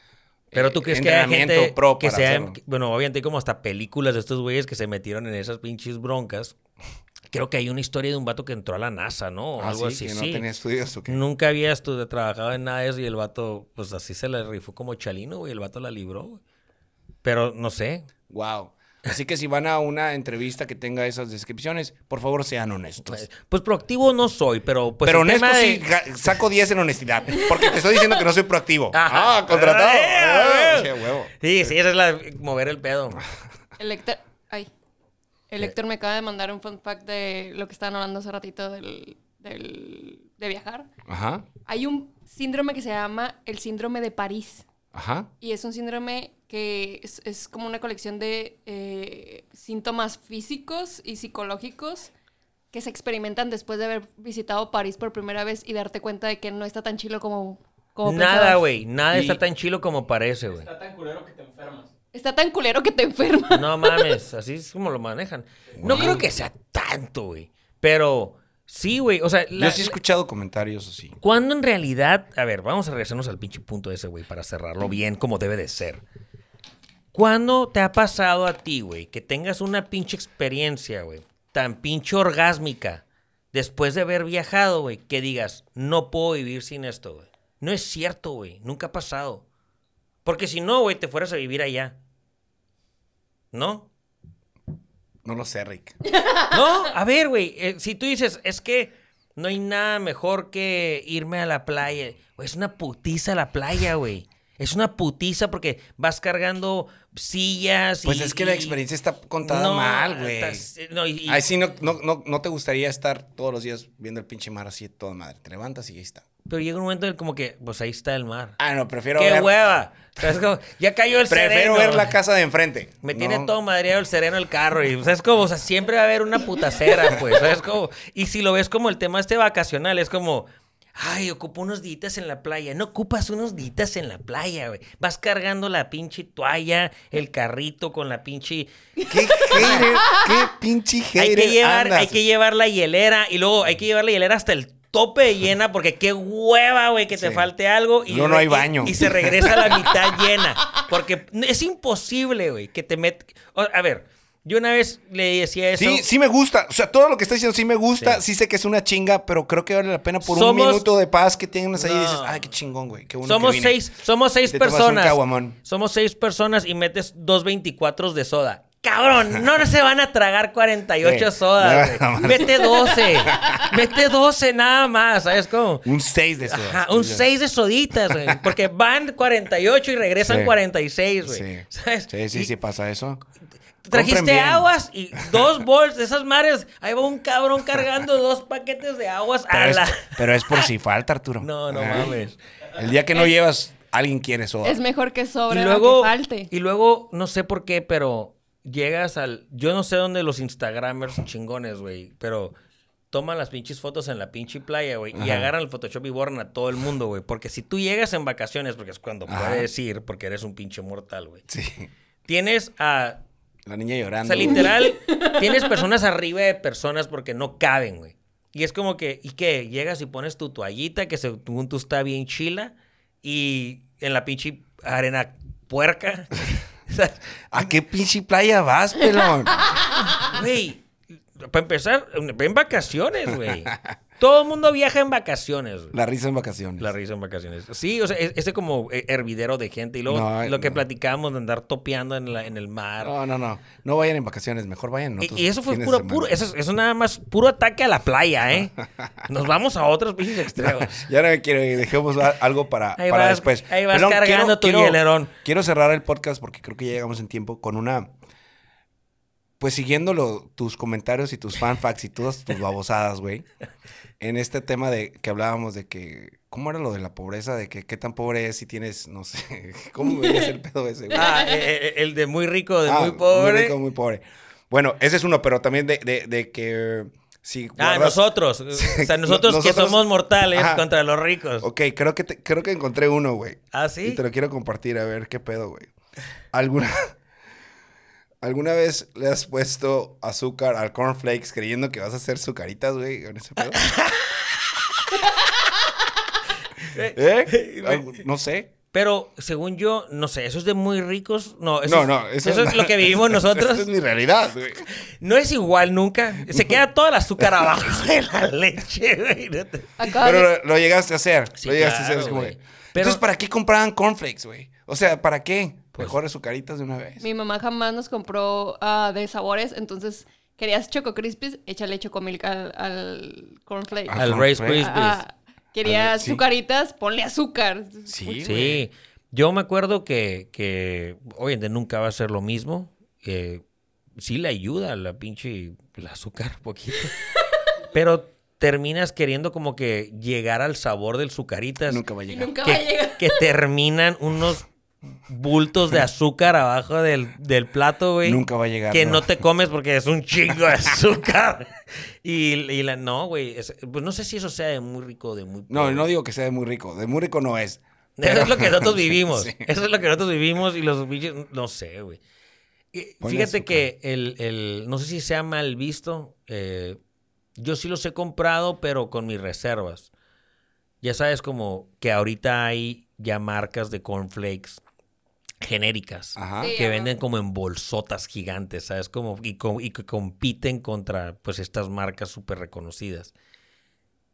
Pero eh, tú crees que hay gente pro que sea, hacerlo. bueno, obviamente hay como hasta películas de estos güeyes que se metieron en esas pinches broncas. Creo que hay una historia de un vato que entró a la NASA, ¿no? O Ah, algo sí, así, que no sí. tenía estudios o qué. Nunca había estu- trabajado en nada de eso y el vato, pues así se la rifó como chalino, güey. El vato la libró, güey. Pero no sé. Wow. Así que si van a una entrevista que tenga esas descripciones, por favor sean honestos. Pues, pues proactivo no soy, pero pues Pero honesto de- sí, saco 10 en honestidad. Porque te estoy diciendo que no soy proactivo. Ajá. <laughs> Ah, contratado. Eh, Ah, eh. sí, huevo. Sí, sí, esa es la mover el pedo. Ay. El Héctor me acaba de mandar un fun fact de lo que estaban hablando hace ratito del, del- de viajar. Ajá. Hay un síndrome que se llama el síndrome de París. Ajá. Y es un síndrome que es, es como una colección de eh, síntomas físicos y psicológicos que se experimentan después de haber visitado París por primera vez y darte cuenta de que no está tan chilo como, como Nada, güey. Nada Y- está tan chilo como parece, güey. Está tan culero que te enfermas. Está tan culero que te enferma. No mames, así es como lo manejan. No creo que sea tanto, güey. Pero sí, güey. O sea, la- Yo sí he escuchado comentarios así. ¿Cuándo en realidad... A ver, vamos a regresarnos al pinche punto ese, güey, para cerrarlo bien como debe de ser. ¿Cuándo te ha pasado a ti, güey, que tengas una pinche experiencia, güey, tan pinche orgásmica, después de haber viajado, güey, que digas, no puedo vivir sin esto, güey? No es cierto, güey. Nunca ha pasado. Porque si no, güey, te fueras a vivir allá. ¿No? No lo sé, Rick. No, a ver, güey, eh, si tú dices, es que No hay nada mejor que irme a la playa. Güey, es una putiza la playa, güey. Es una putiza porque vas cargando sillas Pues y- es que la experiencia está contada No, mal, güey. no, y- Ay, sí, no, no, no, no te gustaría estar todos los días viendo el pinche mar así de toda madre. Te levantas y ahí está. Pero llega un momento en el como que, pues ahí está el mar. Ah, no, prefiero ¡Qué ver. hueva! Ya cayó el Prefiero sereno. ver la casa de enfrente. Me No. tiene todo madreado el sereno el carro. Y, o sea, es como, o sea, siempre va a haber una putacera, pues. ¿sabes? Como, y si lo ves como el tema este vacacional, es como, ay, ocupo unos días en la playa. No ocupas unos días en la playa, güey. Vas cargando la pinche toalla, el carrito con la pinche. ¿Qué hater? ¿Qué pinche hater Hay que llevar, andas? hay que llevar la hielera y luego hay que llevar la hielera hasta el tope llena porque qué hueva, güey, que te Sí. falte algo y no hay baño. Y, se regresa a la <laughs> mitad llena porque es imposible, güey, que te met o- a ver, yo una vez le decía eso. Sí, sí me gusta. O sea, todo lo que está diciendo sí me gusta. Sí. Sí, sé que es una chinga, pero creo que vale la pena por Somos- un minuto de paz que tienes ahí y dices, No. ay, qué chingón, güey. Qué bueno somos que vine". seis, somos seis personas. Somos seis personas y metes dos 24 de soda. Cabrón, no <laughs> se van a tragar 48 Sí. sodas, güey. Mete 12. Mete 12 nada más, ¿sabes cómo? Un 6 de eso. Ajá, un 6 de soditas, güey. Porque van 48 y regresan Sí. 46, güey. Sí. ¿Sabes? Sí, sí, Y sí pasa eso. Trajiste aguas y dos bols de esas mares. Ahí va un cabrón cargando dos paquetes de aguas a Pero es, la. pero es por si falta, Arturo. No, no Ah. mames. El día que no llevas, alguien quiere soda. Es mejor que sobre Y a luego, que falte. y luego, no sé por qué, pero llegas al. Yo no sé dónde los Instagramers chingones, güey, pero toman las pinches fotos en la pinche playa, güey, y agarran el Photoshop y borran a todo el mundo, güey. Porque si tú llegas en vacaciones, porque es cuando Ajá. puedes ir, porque eres un pinche mortal, güey. Sí. Tienes a. La niña O llorando. sea, literal, <laughs> tienes personas arriba de personas porque no caben, güey. Y es como que, ¿y qué? Llegas y pones tu toallita, que según tú está bien chila, y en la pinche arena puerca. <laughs> ¿A qué pinche playa vas, pelón? <laughs> Güey, para empezar, en vacaciones, güey. Todo el mundo viaja en vacaciones, güey. La risa en vacaciones. La risa en vacaciones. Sí, o sea, es- ese como eh, hervidero de gente. Y luego No, lo que no. platicábamos de andar topeando en, la- en el mar. No, no, no. No vayan en vacaciones. Mejor vayan Y, otros y eso fue puro, puro, eso, es- eso nada más puro ataque a la playa, ¿eh? <laughs> Nos vamos a otros pinches extremos. Ya no me quiero ir. Dejemos algo para, Ahí para vas- después. ahí vas cargando tu quiero, hielerón. Quiero cerrar el podcast porque creo que ya llegamos en tiempo con una... Pues siguiéndolo, tus comentarios y tus fanfacts y todas tus babosadas, güey. En este tema de que hablábamos de que... ¿Cómo era lo de la pobreza? De que qué tan pobre es si tienes, no sé... <laughs> ¿Cómo veías el pedo ese, güey? Ah, eh, eh, el de muy rico, de Ah, muy pobre. rico, muy pobre. Bueno, ese es uno, pero también de, de- de que si Ah, guardas- nosotros. <laughs> O sea, nosotros, que somos mortales Ajá. contra los ricos. Ok, creo que, te- creo que encontré uno, güey. ¿Ah, Y sí? te lo quiero compartir, a ver qué pedo, güey. ¿Alguna, ¿Alguna vez le has puesto azúcar al cornflakes creyendo que vas a hacer sucaritas, güey, con ese pedo? <laughs> ¿Eh? Algo- No sé. Pero según yo, no sé, eso es de muy ricos. No, eso, No, es, no. eso, es lo que <laughs> vivimos nosotros. Esa es mi realidad, güey. No es igual nunca. Se queda todo el azúcar <laughs> abajo de la leche, güey. Pero lo, lo llegaste a hacer. Sí, lo llegaste a hacer. es como Entonces, ¿para qué compraban cornflakes, güey? O sea, ¿para qué? Pues- Mejor azucaritas de una vez. Mi mamá jamás nos compró ah, de sabores, entonces querías Choco Crispies, échale Chocomilk al, al cornflake. Ah, Al Rice. Krispies. Ah, querías sí. azucaritas, ponle azúcar. Sí. Sí. Yo me acuerdo que, que obviamente nunca va a ser lo mismo. Eh, sí le ayuda la pinche el azúcar poquito. <laughs> Pero terminas queriendo como que llegar al sabor del sucaritas. Nunca va a llegar. nunca va a llegar. que terminan unos bultos de azúcar abajo del, del plato, güey. Nunca va a llegar. Que no te comes porque es un chingo de azúcar. <laughs> y, y la, no, güey. es- Pues no sé si eso sea de muy rico o de muy No, pobre. no digo que sea de muy rico. De muy rico no es. Eso es lo que nosotros <laughs> vivimos. Sí. Eso es lo que nosotros vivimos y los bichos, no sé, güey. Fíjate que el, el- no sé si sea mal visto, eh, yo sí los he comprado, pero con mis reservas. Ya sabes, como que ahorita hay ya marcas de cornflakes genéricas Ajá. Sí. que venden como en bolsotas gigantes, ¿sabes? Como, y, que compiten contra pues estas marcas súper reconocidas.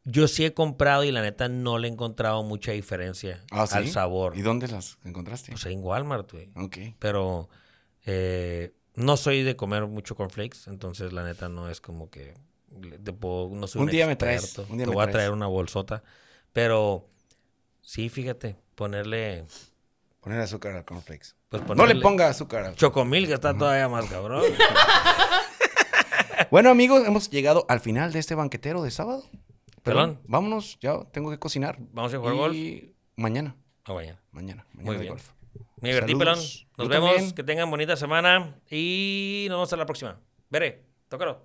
Yo sí he comprado y la neta no le he encontrado mucha diferencia Ah, ¿sí? al sabor. ¿Y dónde las encontraste? Sea, en Walmart, güey. ok. Pero eh, no soy de comer mucho cornflakes, entonces la neta no es como que te puedo- no soy Un un, día me traes, experto. un día te me voy a traer una bolsota. Pero sí, fíjate, ponerle. Poner azúcar al cornflakes. Pues No le ponga azúcar al Chocomil, que está todavía más cabrón. Bueno, amigos, hemos llegado al final de este banquetero de sábado. Pelón. Vámonos, ya tengo que cocinar. Vamos a jugar Y golf. Mañana, mañana. mañana, mañana Muy de bien. golf. Me divertí, pelón. Nos Yo vemos. también. Que tengan bonita semana. Y nos vemos hasta la próxima. Veré, tócalo.